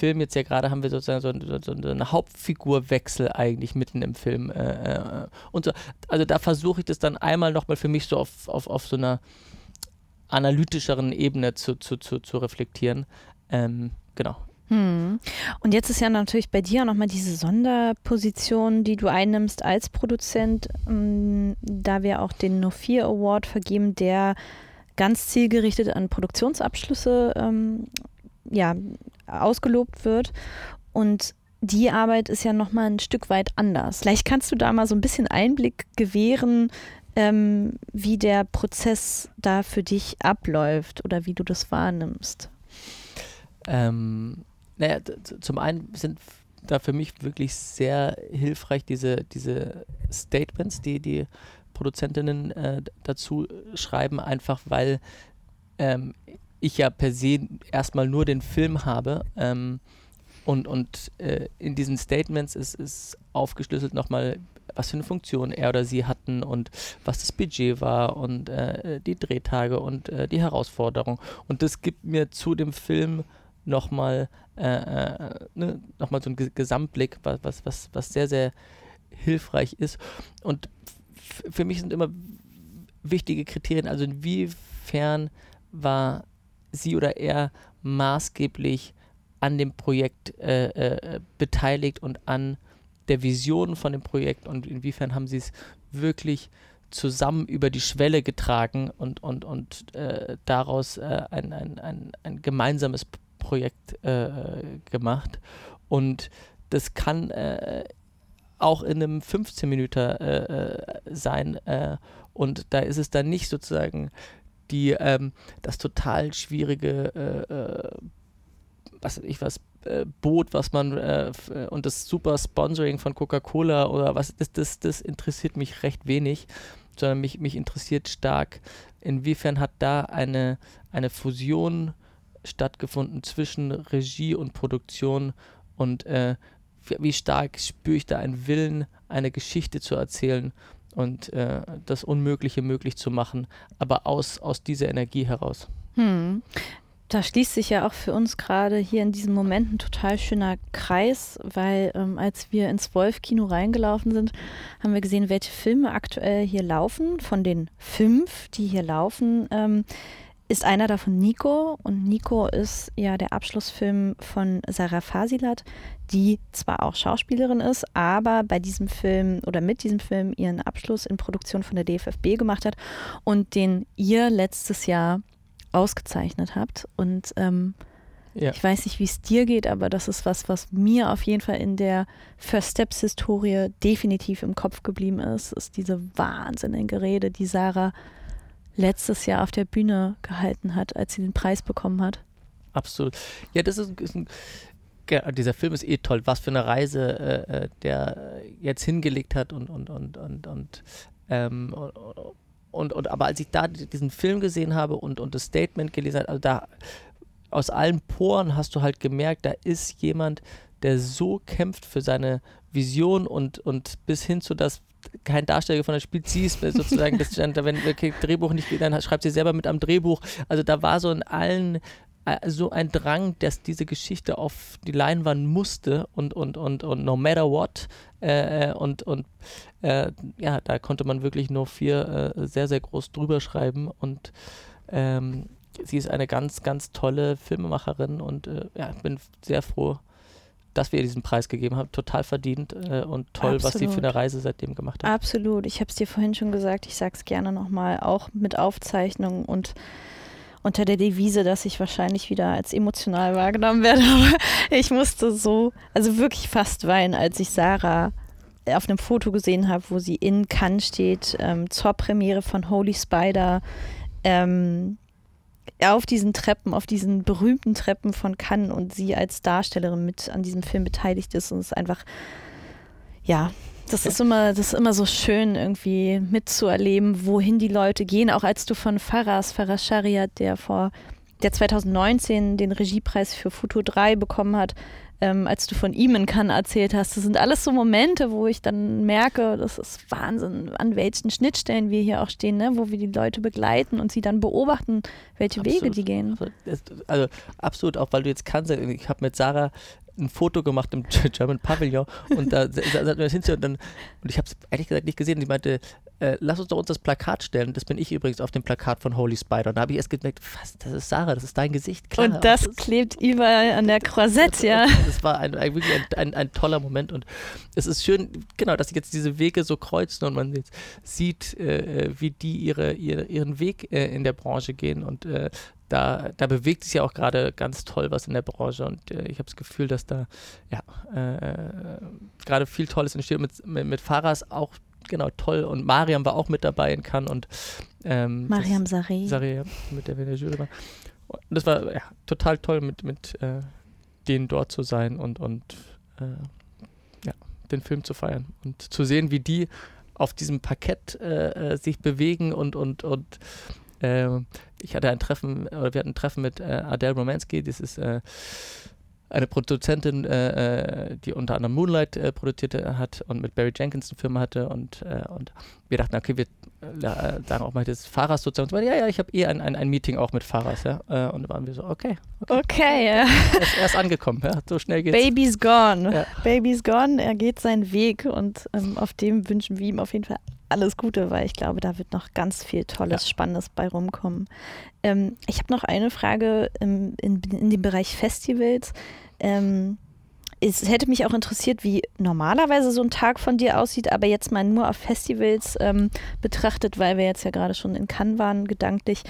jetzt ja gerade haben wir sozusagen so, so, so einen Hauptfigurwechsel eigentlich mitten im Film äh, äh, und so. Also da versuche ich das dann einmal nochmal für mich so auf, auf, auf so einer analytischeren Ebene zu, zu, zu, zu reflektieren. Ähm, genau. Hm. Und jetzt ist ja natürlich bei dir nochmal diese Sonderposition, die du einnimmst als Produzent, ähm, da wir auch den No 4 Award vergeben, der ganz zielgerichtet an Produktionsabschlüsse ähm, ja, ausgelobt wird. Und die Arbeit ist ja nochmal ein Stück weit anders. Vielleicht kannst du da mal so ein bisschen Einblick gewähren, ähm, wie der Prozess da für dich abläuft oder wie du das wahrnimmst. Ähm, naja, zum einen sind da für mich wirklich sehr hilfreich diese, diese Statements, die die Produzentinnen äh, dazu schreiben, einfach weil ähm, ich ja per se erstmal nur den Film habe. Ähm, und und äh, in diesen Statements ist, ist aufgeschlüsselt nochmal was für eine Funktion er oder sie hatten und was das Budget war und äh, die Drehtage und äh, die Herausforderung. Und das gibt mir zu dem Film nochmal äh, äh, ne, noch so einen Gesamtblick, was, was, was, was sehr, sehr hilfreich ist. Und für mich sind immer wichtige Kriterien, also inwiefern war sie oder er maßgeblich an dem Projekt äh, äh, beteiligt und an der Vision von dem Projekt und inwiefern haben sie es wirklich zusammen über die Schwelle getragen und, und, und äh, daraus äh, ein, ein, ein, ein gemeinsames Projekt äh, gemacht. Und das kann äh, auch in einem 15 Minuten sein. und da ist es dann nicht sozusagen die ähm, das total schwierige äh, was ich was äh, Boot, was man äh, äh, und das super Sponsoring von Coca-Cola oder was, das, das, das interessiert mich recht wenig, sondern mich, mich interessiert stark, inwiefern hat da eine, eine Fusion stattgefunden zwischen Regie und Produktion und äh, wie stark spüre ich da einen Willen, eine Geschichte zu erzählen und äh, das Unmögliche möglich zu machen, aber aus, aus dieser Energie heraus. Hm da schließt sich ja auch für uns gerade hier in diesem Moment ein total schöner Kreis, weil ähm, als wir ins Wolf-Kino reingelaufen sind, haben wir gesehen, welche Filme aktuell hier laufen. Von den fünf, die hier laufen, ähm, ist einer davon Nico. Und Nico ist ja der Abschlussfilm von Sarah Fasilat, die zwar auch Schauspielerin ist, aber bei diesem Film oder mit diesem Film ihren Abschluss in Produktion von der DFFB gemacht hat und den ihr letztes Jahr ausgezeichnet habt. Und ähm, ja. ich weiß nicht, wie es dir geht, aber das ist was, was mir auf jeden Fall in der First Steps-Historie definitiv im Kopf geblieben ist, ist diese wahnsinnige Rede, die Sarah letztes Jahr auf der Bühne gehalten hat, als sie den Preis bekommen hat. Absolut. Ja, das ist, ist ein dieser Film ist eh toll, was für eine Reise äh, äh der jetzt hingelegt hat und und und und und ähm, und, und aber als ich da diesen Film gesehen habe und, und das Statement gelesen habe, also da aus allen Poren hast du halt gemerkt, da ist jemand, der so kämpft für seine Vision und, und bis hin zu das kein Darsteller von der spielt, sie ist sozusagen, das, wenn okay, Drehbuch nicht geht, dann schreibt sie selber mit am Drehbuch. Also da war so in allen äh, so ein Drang, dass diese Geschichte auf die Leinwand musste und, und, und, und no matter what. Äh, äh, und und äh, ja, da konnte man wirklich nur vier äh, sehr, sehr groß drüber schreiben. Und ähm, sie ist eine ganz, ganz tolle Filmemacherin und äh, ja, bin sehr froh, dass wir ihr diesen Preis gegeben haben. Total verdient äh, und toll, Absolut. was sie für eine Reise seitdem gemacht hat. Absolut. Ich habe es dir vorhin schon gesagt, ich sage es gerne nochmal, auch mit Aufzeichnungen und unter der Devise, dass ich wahrscheinlich wieder als emotional wahrgenommen werde. Aber ich musste so, also wirklich fast weinen, als ich Sarah auf einem Foto gesehen habe, wo sie in Cannes steht, ähm, zur Premiere von Holy Spider, ähm, auf diesen Treppen, auf diesen berühmten Treppen von Cannes und sie als Darstellerin mit an diesem Film beteiligt ist und es einfach, ja, das ist immer, das ist immer so schön, irgendwie mitzuerleben, wohin die Leute gehen. Auch als du von Faras, Faras Shariat, der vor, der 2019 den Regiepreis für Futur 3 bekommen hat, ähm, als du von ihm in Cannes erzählt hast. Das sind alles so Momente, wo ich dann merke, das ist Wahnsinn, an welchen Schnittstellen wir hier auch stehen, ne? wo wir die Leute begleiten und sie dann beobachten, welche absolut. Wege die gehen. Also absolut, auch weil du jetzt kannst, ich habe mit Sarah ein Foto gemacht im German Pavilion und da saßen wir hinter und dann, und ich habe es ehrlich gesagt nicht gesehen. Und sie meinte, äh, lass uns doch uns das Plakat stellen. Das bin ich übrigens auf dem Plakat von Holy Spider. Und da habe ich erst gemerkt, was, das ist Sarah, das ist dein Gesicht. Klar, und das, das klebt überall an der Croisette, ja. Das war ein, ein wirklich ein, ein, ein, toller Moment. Und es ist schön, genau, dass sich jetzt diese Wege so kreuzen und man jetzt sieht, äh, wie die ihre, ihre, ihren Weg äh, in der Branche gehen. Und äh, da, da bewegt sich ja auch gerade ganz toll was in der Branche und äh, ich habe das Gefühl, dass da ja äh, gerade viel Tolles entsteht. Mit, mit, mit Fahrers auch genau toll und Mariam war auch mit dabei in Cannes und ähm, Mariam Saré. Saré, mit der wir in der Jury waren. Und das war ja, total toll, mit, mit äh, denen dort zu sein und, und äh, ja, den Film zu feiern und zu sehen, wie die auf diesem Parkett äh, äh, sich bewegen und, und, und äh, ich hatte ein Treffen, oder wir hatten ein Treffen mit äh, Adele Romansky, das ist eine Produzentin, äh, äh, die unter anderem Moonlight äh, produziert hat und mit Barry Jenkins eine Firma hatte und, äh, und wir dachten, okay, wir äh, sagen auch mal das Fahrers sozusagen. Ja, ja, ich habe eh ein, ein, ein Meeting auch mit Fahrers, ja. Äh, und da waren wir so, okay. Okay, okay ja. Er ist erst angekommen, ja. So schnell geht's. Baby's gone. Ja. Baby's gone, er geht seinen Weg und ähm, auf dem wünschen wir ihm auf jeden Fall alles Gute, weil ich glaube, da wird noch ganz viel Tolles, ja. Spannendes bei rumkommen. Ähm, ich habe noch eine Frage im, in, in dem Bereich Festivals. Ähm, es hätte mich auch interessiert, wie normalerweise so ein Tag von dir aussieht, aber jetzt mal nur auf Festivals ähm, betrachtet, weil wir jetzt ja gerade schon in Cannes waren, gedanklich.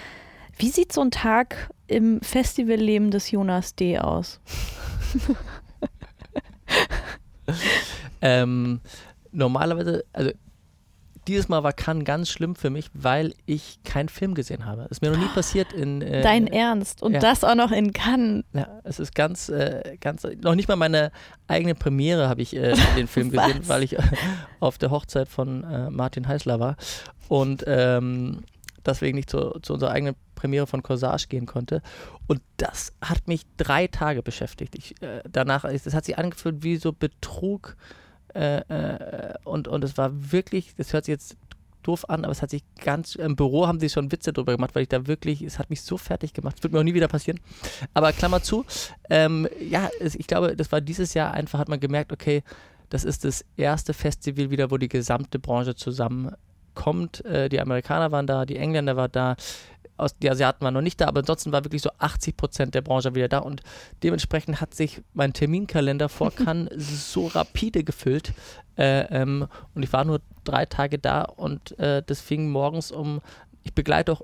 Wie sieht so ein Tag im Festivalleben des Jonas D. aus? ähm, normalerweise, also dieses Mal war Cannes ganz schlimm für mich, weil ich keinen Film gesehen habe. Ist mir noch nie passiert in. Äh, Dein Ernst und ja. das auch noch in Cannes. Ja, es ist ganz, äh, ganz. Noch nicht mal meine eigene Premiere habe ich äh, den Film gesehen, weil ich auf der Hochzeit von äh, Martin Heißler war und ähm, deswegen nicht zu, zu unserer eigenen Premiere von Corsage gehen konnte. Und das hat mich drei Tage beschäftigt. Ich, äh, danach, das hat sich angefühlt wie so Betrug äh, äh, und, und es war wirklich, das hört sich jetzt doof an, aber es hat sich ganz, im Büro haben sie schon Witze drüber gemacht, weil ich da wirklich, es hat mich so fertig gemacht. Es wird mir auch nie wieder passieren. Aber Klammer zu, ähm, ja, es, ich glaube, das war dieses Jahr einfach, hat man gemerkt, okay, das ist das erste Festival wieder, wo die gesamte Branche zusammenkommt. Äh, die Amerikaner waren da, die Engländer waren da, aus, die Asiaten waren noch nicht da, aber ansonsten war wirklich so 80 Prozent der Branche wieder da und dementsprechend hat sich mein Terminkalender vor Cannes so rapide gefüllt äh, ähm, und ich war nur drei Tage da und äh, das fing morgens um, ich begleite auch,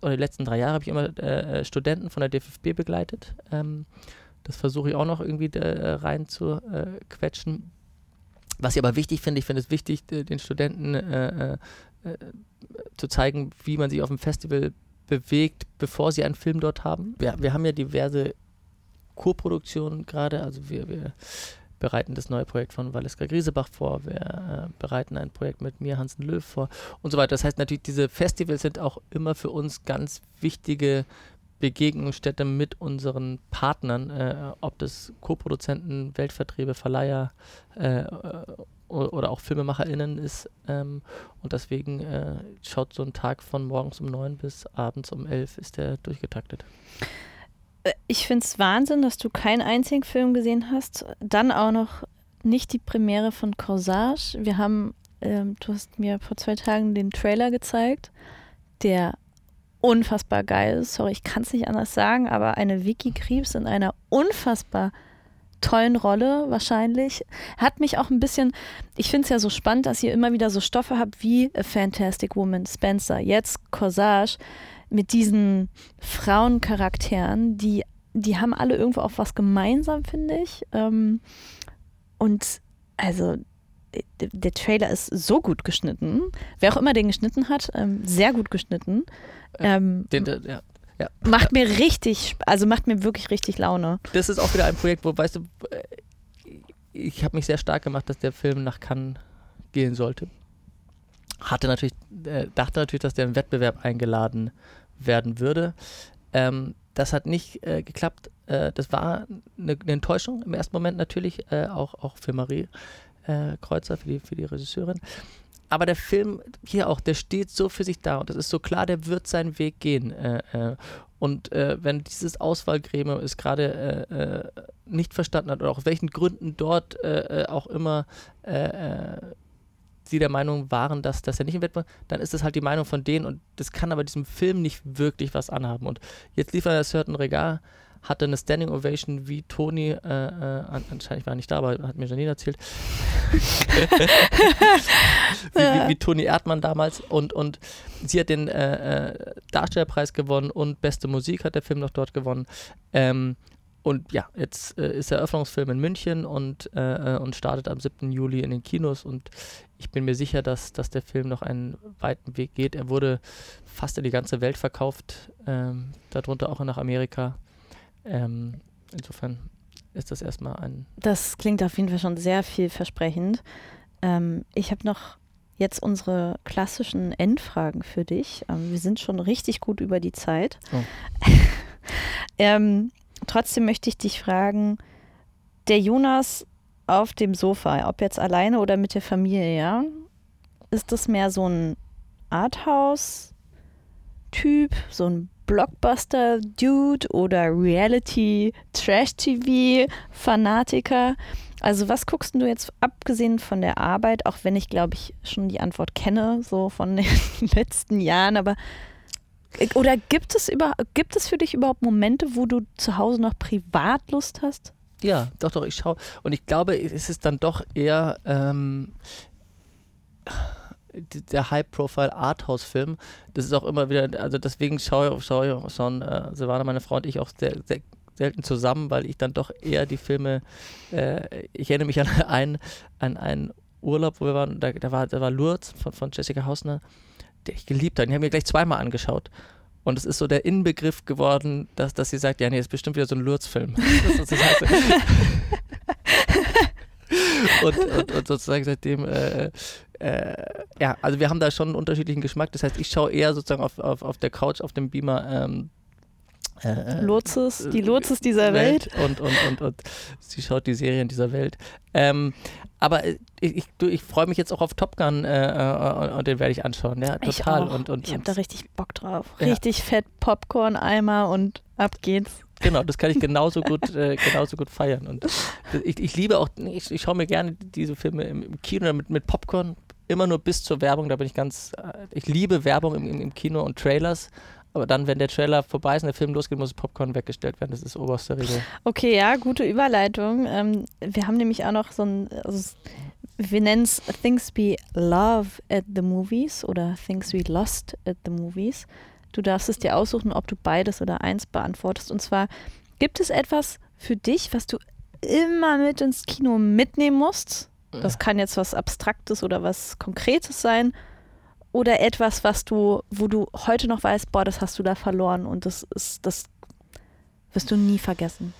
oder die letzten drei Jahre habe ich immer äh, Studenten von der DFFB begleitet. Ähm, das versuche ich auch noch irgendwie äh, rein zu äh, quetschen. Was ich aber wichtig finde, ich finde es wichtig, den Studenten äh, zu zeigen, wie man sich auf dem Festival bewegt, bevor sie einen Film dort haben. Wir, wir haben ja diverse Co-Produktionen gerade, also wir, wir bereiten das neue Projekt von Valeska Griesebach vor, wir äh, bereiten ein Projekt mit mir, Hansen Löw vor und so weiter. Das heißt natürlich, diese Festivals sind auch immer für uns ganz wichtige Begegnungsstätte mit unseren Partnern, äh, ob das Co-Produzenten, Weltvertriebe, Verleiher äh, oder auch FilmemacherInnen ist. Ähm, und deswegen äh, schaut so ein Tag von morgens um neun bis abends um elf ist der durchgetaktet. Äh, ich finde es Wahnsinn, dass du keinen einzigen Film gesehen hast. Dann auch noch nicht die Premiere von Corsage. Wir haben, ähm, du hast mir vor zwei Tagen den Trailer gezeigt, der unfassbar geil. Sorry, ich kann es nicht anders sagen, aber eine Vicky Krebs in einer unfassbar tollen Rolle wahrscheinlich. Hat mich auch ein bisschen, ich finde es ja so spannend, dass ihr immer wieder so Stoffe habt wie A Fantastic Woman, Spencer, jetzt Corsage mit diesen Frauencharakteren, die, die haben alle irgendwo auch was gemeinsam, finde ich. Ähm, und also der Trailer ist so gut geschnitten. Wer auch immer den geschnitten hat, ähm, sehr gut geschnitten. Äh, ähm, den, ja. Ja. Macht mir richtig, also macht mir wirklich richtig Laune. Das ist auch wieder ein Projekt, wo, weißt du, äh, ich habe mich sehr stark gemacht, dass der Film nach Cannes gehen sollte. Hatte natürlich, äh, dachte natürlich, dass der im Wettbewerb eingeladen werden würde. Ähm, das hat nicht äh, geklappt. Äh, das war eine, eine, Enttäuschung im ersten Moment natürlich, äh, auch, auch für Marie äh, Kreuzer, für die, für die Regisseurin aber der Film hier auch, der steht so für sich da und es ist so klar, der wird seinen Weg gehen. Äh, äh, und äh, wenn dieses Auswahlgremium es gerade äh, äh, nicht verstanden hat oder aus welchen Gründen dort auch immer sie der Meinung waren, dass, dass er nicht im Wettbewerb, dann ist das halt die Meinung von denen und das kann aber diesem Film nicht wirklich was anhaben. Und jetzt liefert er Certain Regard hatte eine Standing Ovation wie Toni, äh, äh, anscheinend war er nicht da, aber hat mir Janine erzählt, wie, wie, wie, Toni Erdmann damals und, und sie hat den äh, äh, Darstellerpreis gewonnen und beste Musik hat der Film noch dort gewonnen. Ähm, und ja, jetzt äh, ist der Eröffnungsfilm in München und, äh, und startet am 7. Juli in den Kinos und ich bin mir sicher, dass, dass der Film noch einen weiten Weg geht. Er wurde fast in die ganze Welt verkauft, ähm, darunter auch nach Amerika. Ähm, insofern ist das erstmal ein. Das klingt auf jeden Fall schon sehr vielversprechend. Ähm, ich habe noch jetzt unsere klassischen Endfragen für dich. Ähm, wir sind schon richtig gut über die Zeit. Oh. ähm, trotzdem möchte ich dich fragen, der Jonas auf dem Sofa, ob jetzt alleine oder mit der Familie, ja? Ist das mehr so ein Arthouse-Typ, so ein Blockbuster-Dude oder Reality-Trash-TV-Fanatiker? Also was guckst du jetzt abgesehen von der Arbeit, auch wenn ich glaube ich schon die Antwort kenne, so von den letzten Jahren, aber oder gibt es über, gibt es für dich überhaupt Momente, wo du zu Hause noch privat Lust hast? Ja, doch, doch, ich schaue. Und ich glaube, es ist dann doch eher ähm, der High-Profile Arthouse-Film. Das ist auch immer wieder, also deswegen schaue, schaue schauen äh, Silvana, meine Frau und ich auch sehr, sehr selten zusammen, weil ich dann doch eher die Filme, äh, ich erinnere mich an einen, an einen Urlaub, wo wir waren, da, da war, da war Lourdes von, von Jessica Hausner, der ich geliebt habe. Den haben wir gleich zweimal angeschaut. Und es ist so der Inbegriff geworden, dass, dass sie sagt, ja, nee, ist bestimmt wieder so ein Lourdes-Film. und, und, und, sozusagen seitdem, äh, äh, ja, also wir haben da schon einen unterschiedlichen Geschmack. Das heißt, ich schaue eher sozusagen auf, auf, auf der Couch, auf dem Beamer ähm, äh, äh, Lotzes, die Lotzes dieser Welt. Welt. Und, und, und, und sie schaut die Serien dieser Welt. Ähm, aber ich, ich, ich freue mich jetzt auch auf Top Gun äh, äh und den werde ich anschauen. Ja, total. Ich, und, und, ich habe da richtig Bock drauf. Ja. Richtig fett Popcorn-Eimer und ab geht's. Genau, das kann ich genauso gut, äh, genauso gut feiern. Und ich, ich liebe auch, ich, ich schaue mir gerne diese Filme im, im Kino mit, mit Popcorn, immer nur bis zur Werbung, da bin ich ganz, äh, ich liebe Werbung im, im Kino und Trailers, aber dann, wenn der Trailer vorbei ist und der Film losgeht, muss Popcorn weggestellt werden. Das ist oberste Regel. Okay, ja, gute Überleitung. Ähm, wir haben nämlich auch noch so ein, also wir nennen es Things We Love at the Movies oder Things We Lost at the Movies. Du darfst es dir aussuchen, ob du beides oder eins beantwortest. Und zwar, gibt es etwas für dich, was du immer mit ins Kino mitnehmen musst? Das kann jetzt was Abstraktes oder was Konkretes sein oder etwas, was du, wo du heute noch weißt, boah, das hast du da verloren und das ist, das wirst du nie vergessen.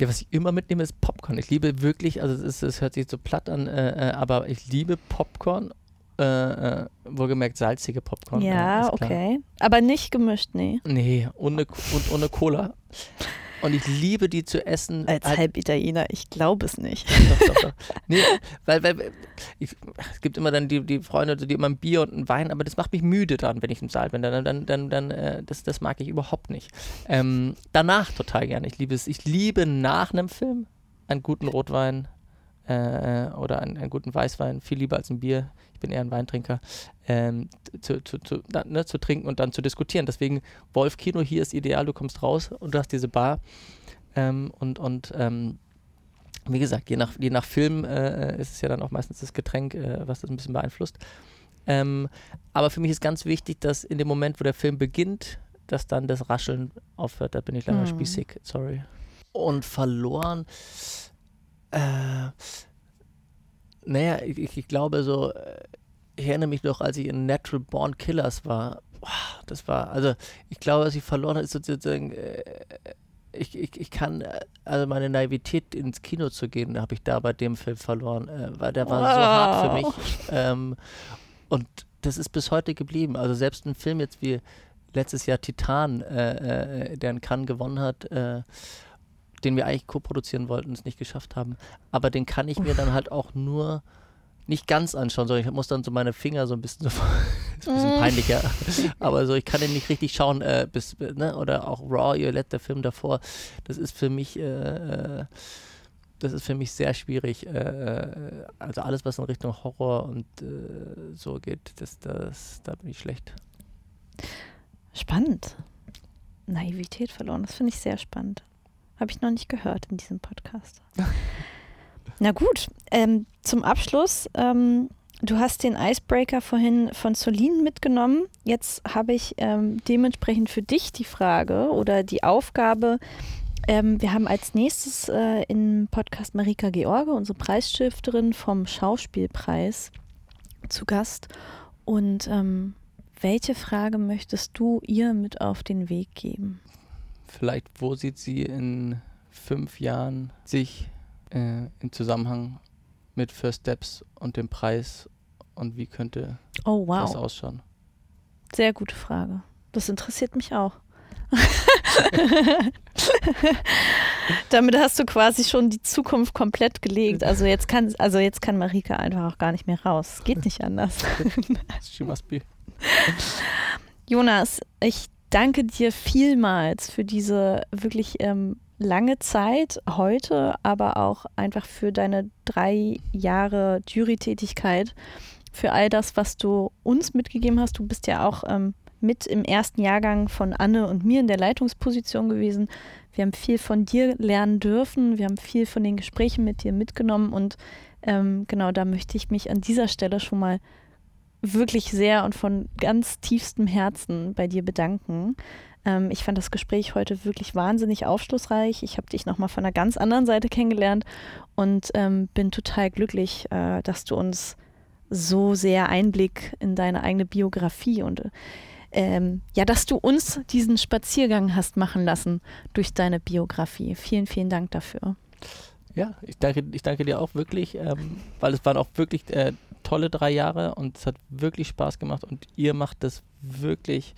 Ja, was ich immer mitnehme, ist Popcorn. Ich liebe wirklich, also es, es hört sich so platt an, äh, äh aber ich liebe Popcorn. Äh, äh, wohlgemerkt salzige Popcorn. Ja, okay. Aber nicht gemischt, nee. Nee, ohne, und ohne Cola. Und ich liebe die zu essen. Als halt, Halb-Italiener, ich glaube es nicht. Doch, doch, doch. Nee, weil, weil ich, es gibt immer dann die, die Freunde, die immer ein Bier und ein Wein, aber das macht mich müde dann, wenn ich im Saal bin. Dann, dann, dann, dann äh, das, das mag ich überhaupt nicht. Ähm, danach total gerne. Ich liebe es. Ich liebe nach einem Film einen guten Rotwein äh, oder einen, einen, guten Weißwein, viel lieber als ein Bier. Ich bin eher ein Weintrinker, ähm, zu, zu, zu, ne, zu trinken und dann zu diskutieren. Deswegen, Wolf Kino, hier ist ideal, du kommst raus und du hast diese Bar. Ähm, und und ähm, wie gesagt, je nach, je nach Film äh, ist es ja dann auch meistens das Getränk, äh, was das ein bisschen beeinflusst. Ähm, aber für mich ist ganz wichtig, dass in dem Moment, wo der Film beginnt, dass dann das Rascheln aufhört. Da bin ich leider mhm. spießig, sorry. Und verloren äh, naja, ich, ich, glaube so, äh, ich erinnere mich noch, als ich in Natural Born Killers war. Das war, also ich glaube, was ich verloren habe, ist sozusagen, äh, ich, ich, ich kann, äh, also meine Naivität ins Kino zu gehen, habe ich da bei dem Film verloren, äh, weil der war wow. so hart für mich. Ähm, und das ist bis heute geblieben. Also selbst ein Film jetzt wie letztes Jahr Titan, äh, der in Cannes gewonnen hat, den wir eigentlich co-produzieren wollten und es nicht geschafft haben. Aber den kann ich mir dann halt auch nur nicht ganz anschauen, sondern ich muss dann so meine Finger so ein bisschen so, ist ein bisschen peinlicher, aber so ich kann den nicht richtig schauen, äh, bis, ne, oder auch Raw, ihr letzter Film davor, das ist für mich, äh, äh das ist für mich sehr schwierig. Äh, äh, also alles, was in Richtung Horror und äh, so geht, das, das, da bin ich schlecht. Spannend. Naivität verloren, das finde ich sehr spannend. Habe ich noch nicht gehört in diesem Podcast. Na gut, ähm, zum Abschluss. Ähm, du hast den Icebreaker vorhin von Solin mitgenommen. Jetzt habe ich ähm, dementsprechend für dich die Frage oder die Aufgabe. Ähm, wir haben als nächstes äh, im Podcast Marika George, unsere Preisstifterin vom Schauspielpreis, zu Gast. Und ähm, welche Frage möchtest du ihr mit auf den Weg geben? Vielleicht, wo sieht sie in fünf Jahren sich äh, im Zusammenhang mit First Steps und dem Preis und wie könnte oh, wow. das ausschauen? Sehr gute Frage. Das interessiert mich auch. Damit hast du quasi schon die Zukunft komplett gelegt. Also jetzt kann, also jetzt kann Marika einfach auch gar nicht mehr raus. Es geht nicht anders. She must be. Jonas, ich danke dir vielmals für diese wirklich ähm, lange Zeit heute, aber auch einfach für deine drei Jahre Jurytätigkeit, für all das, was du uns mitgegeben hast. Du bist ja auch ähm, mit im ersten Jahrgang von Anne und mir in der Leitungsposition gewesen. Wir haben viel von dir lernen dürfen. Wir haben viel von den Gesprächen mit dir mitgenommen. Und ähm, genau da möchte ich mich an dieser Stelle schon mal wirklich sehr und von ganz tiefstem Herzen bei dir bedanken. Ähm, ich fand das Gespräch heute wirklich wahnsinnig aufschlussreich. Ich habe dich nochmal von einer ganz anderen Seite kennengelernt und ähm, bin total glücklich, äh, dass du uns so sehr Einblick in deine eigene Biografie und ähm, ja, dass du uns diesen Spaziergang hast machen lassen durch deine Biografie. Vielen, vielen Dank dafür. Ja, ich danke, ich danke dir auch wirklich, ähm, weil es waren auch wirklich äh, tolle drei Jahre und es hat wirklich Spaß gemacht und ihr macht das wirklich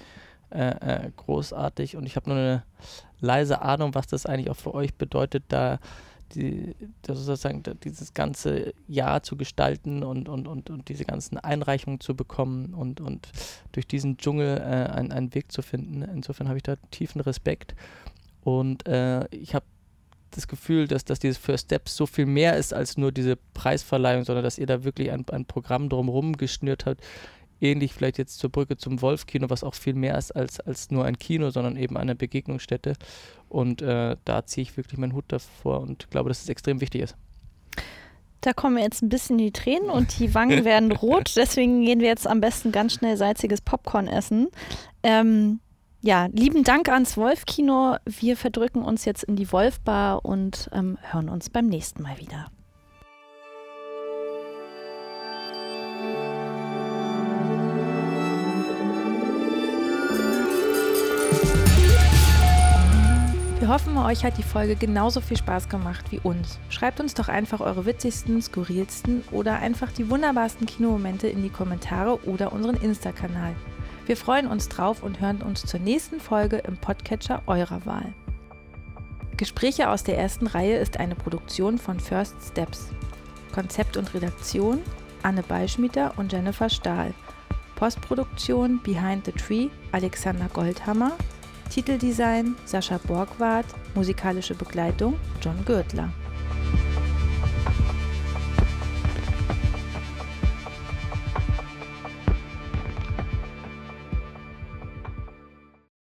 äh, äh, großartig und ich habe nur eine leise Ahnung, was das eigentlich auch für euch bedeutet, da die, sozusagen dieses ganze Jahr zu gestalten und, und, und, und diese ganzen Einreichungen zu bekommen und, und durch diesen Dschungel äh, einen, einen Weg zu finden. Insofern habe ich da tiefen Respekt und äh, ich habe das Gefühl, dass, dass dieses First Steps so viel mehr ist als nur diese Preisverleihung, sondern dass ihr da wirklich ein, ein Programm drumherum geschnürt habt, ähnlich vielleicht jetzt zur Brücke zum Wolfkino, was auch viel mehr ist als, als nur ein Kino, sondern eben eine Begegnungsstätte. Und äh, da ziehe ich wirklich meinen Hut davor und glaube, dass es extrem wichtig ist. Da kommen jetzt ein bisschen die Tränen und die Wangen werden rot. Deswegen gehen wir jetzt am besten ganz schnell salziges Popcorn essen. Ähm, ja, lieben Dank ans Wolfkino. Wir verdrücken uns jetzt in die Wolfbar und ähm, hören uns beim nächsten Mal wieder. Wir hoffen, euch hat die Folge genauso viel Spaß gemacht wie uns. Schreibt uns doch einfach eure witzigsten, skurrilsten oder einfach die wunderbarsten Kinomomente in die Kommentare oder unseren Insta-Kanal. Wir freuen uns drauf und hören uns zur nächsten Folge im Podcatcher eurer Wahl. Gespräche aus der ersten Reihe ist eine Produktion von First Steps. Konzept und Redaktion Anne Beischmieter und Jennifer Stahl. Postproduktion Behind the Tree Alexander Goldhammer Titeldesign Sascha Borgward, musikalische Begleitung John Gürtler.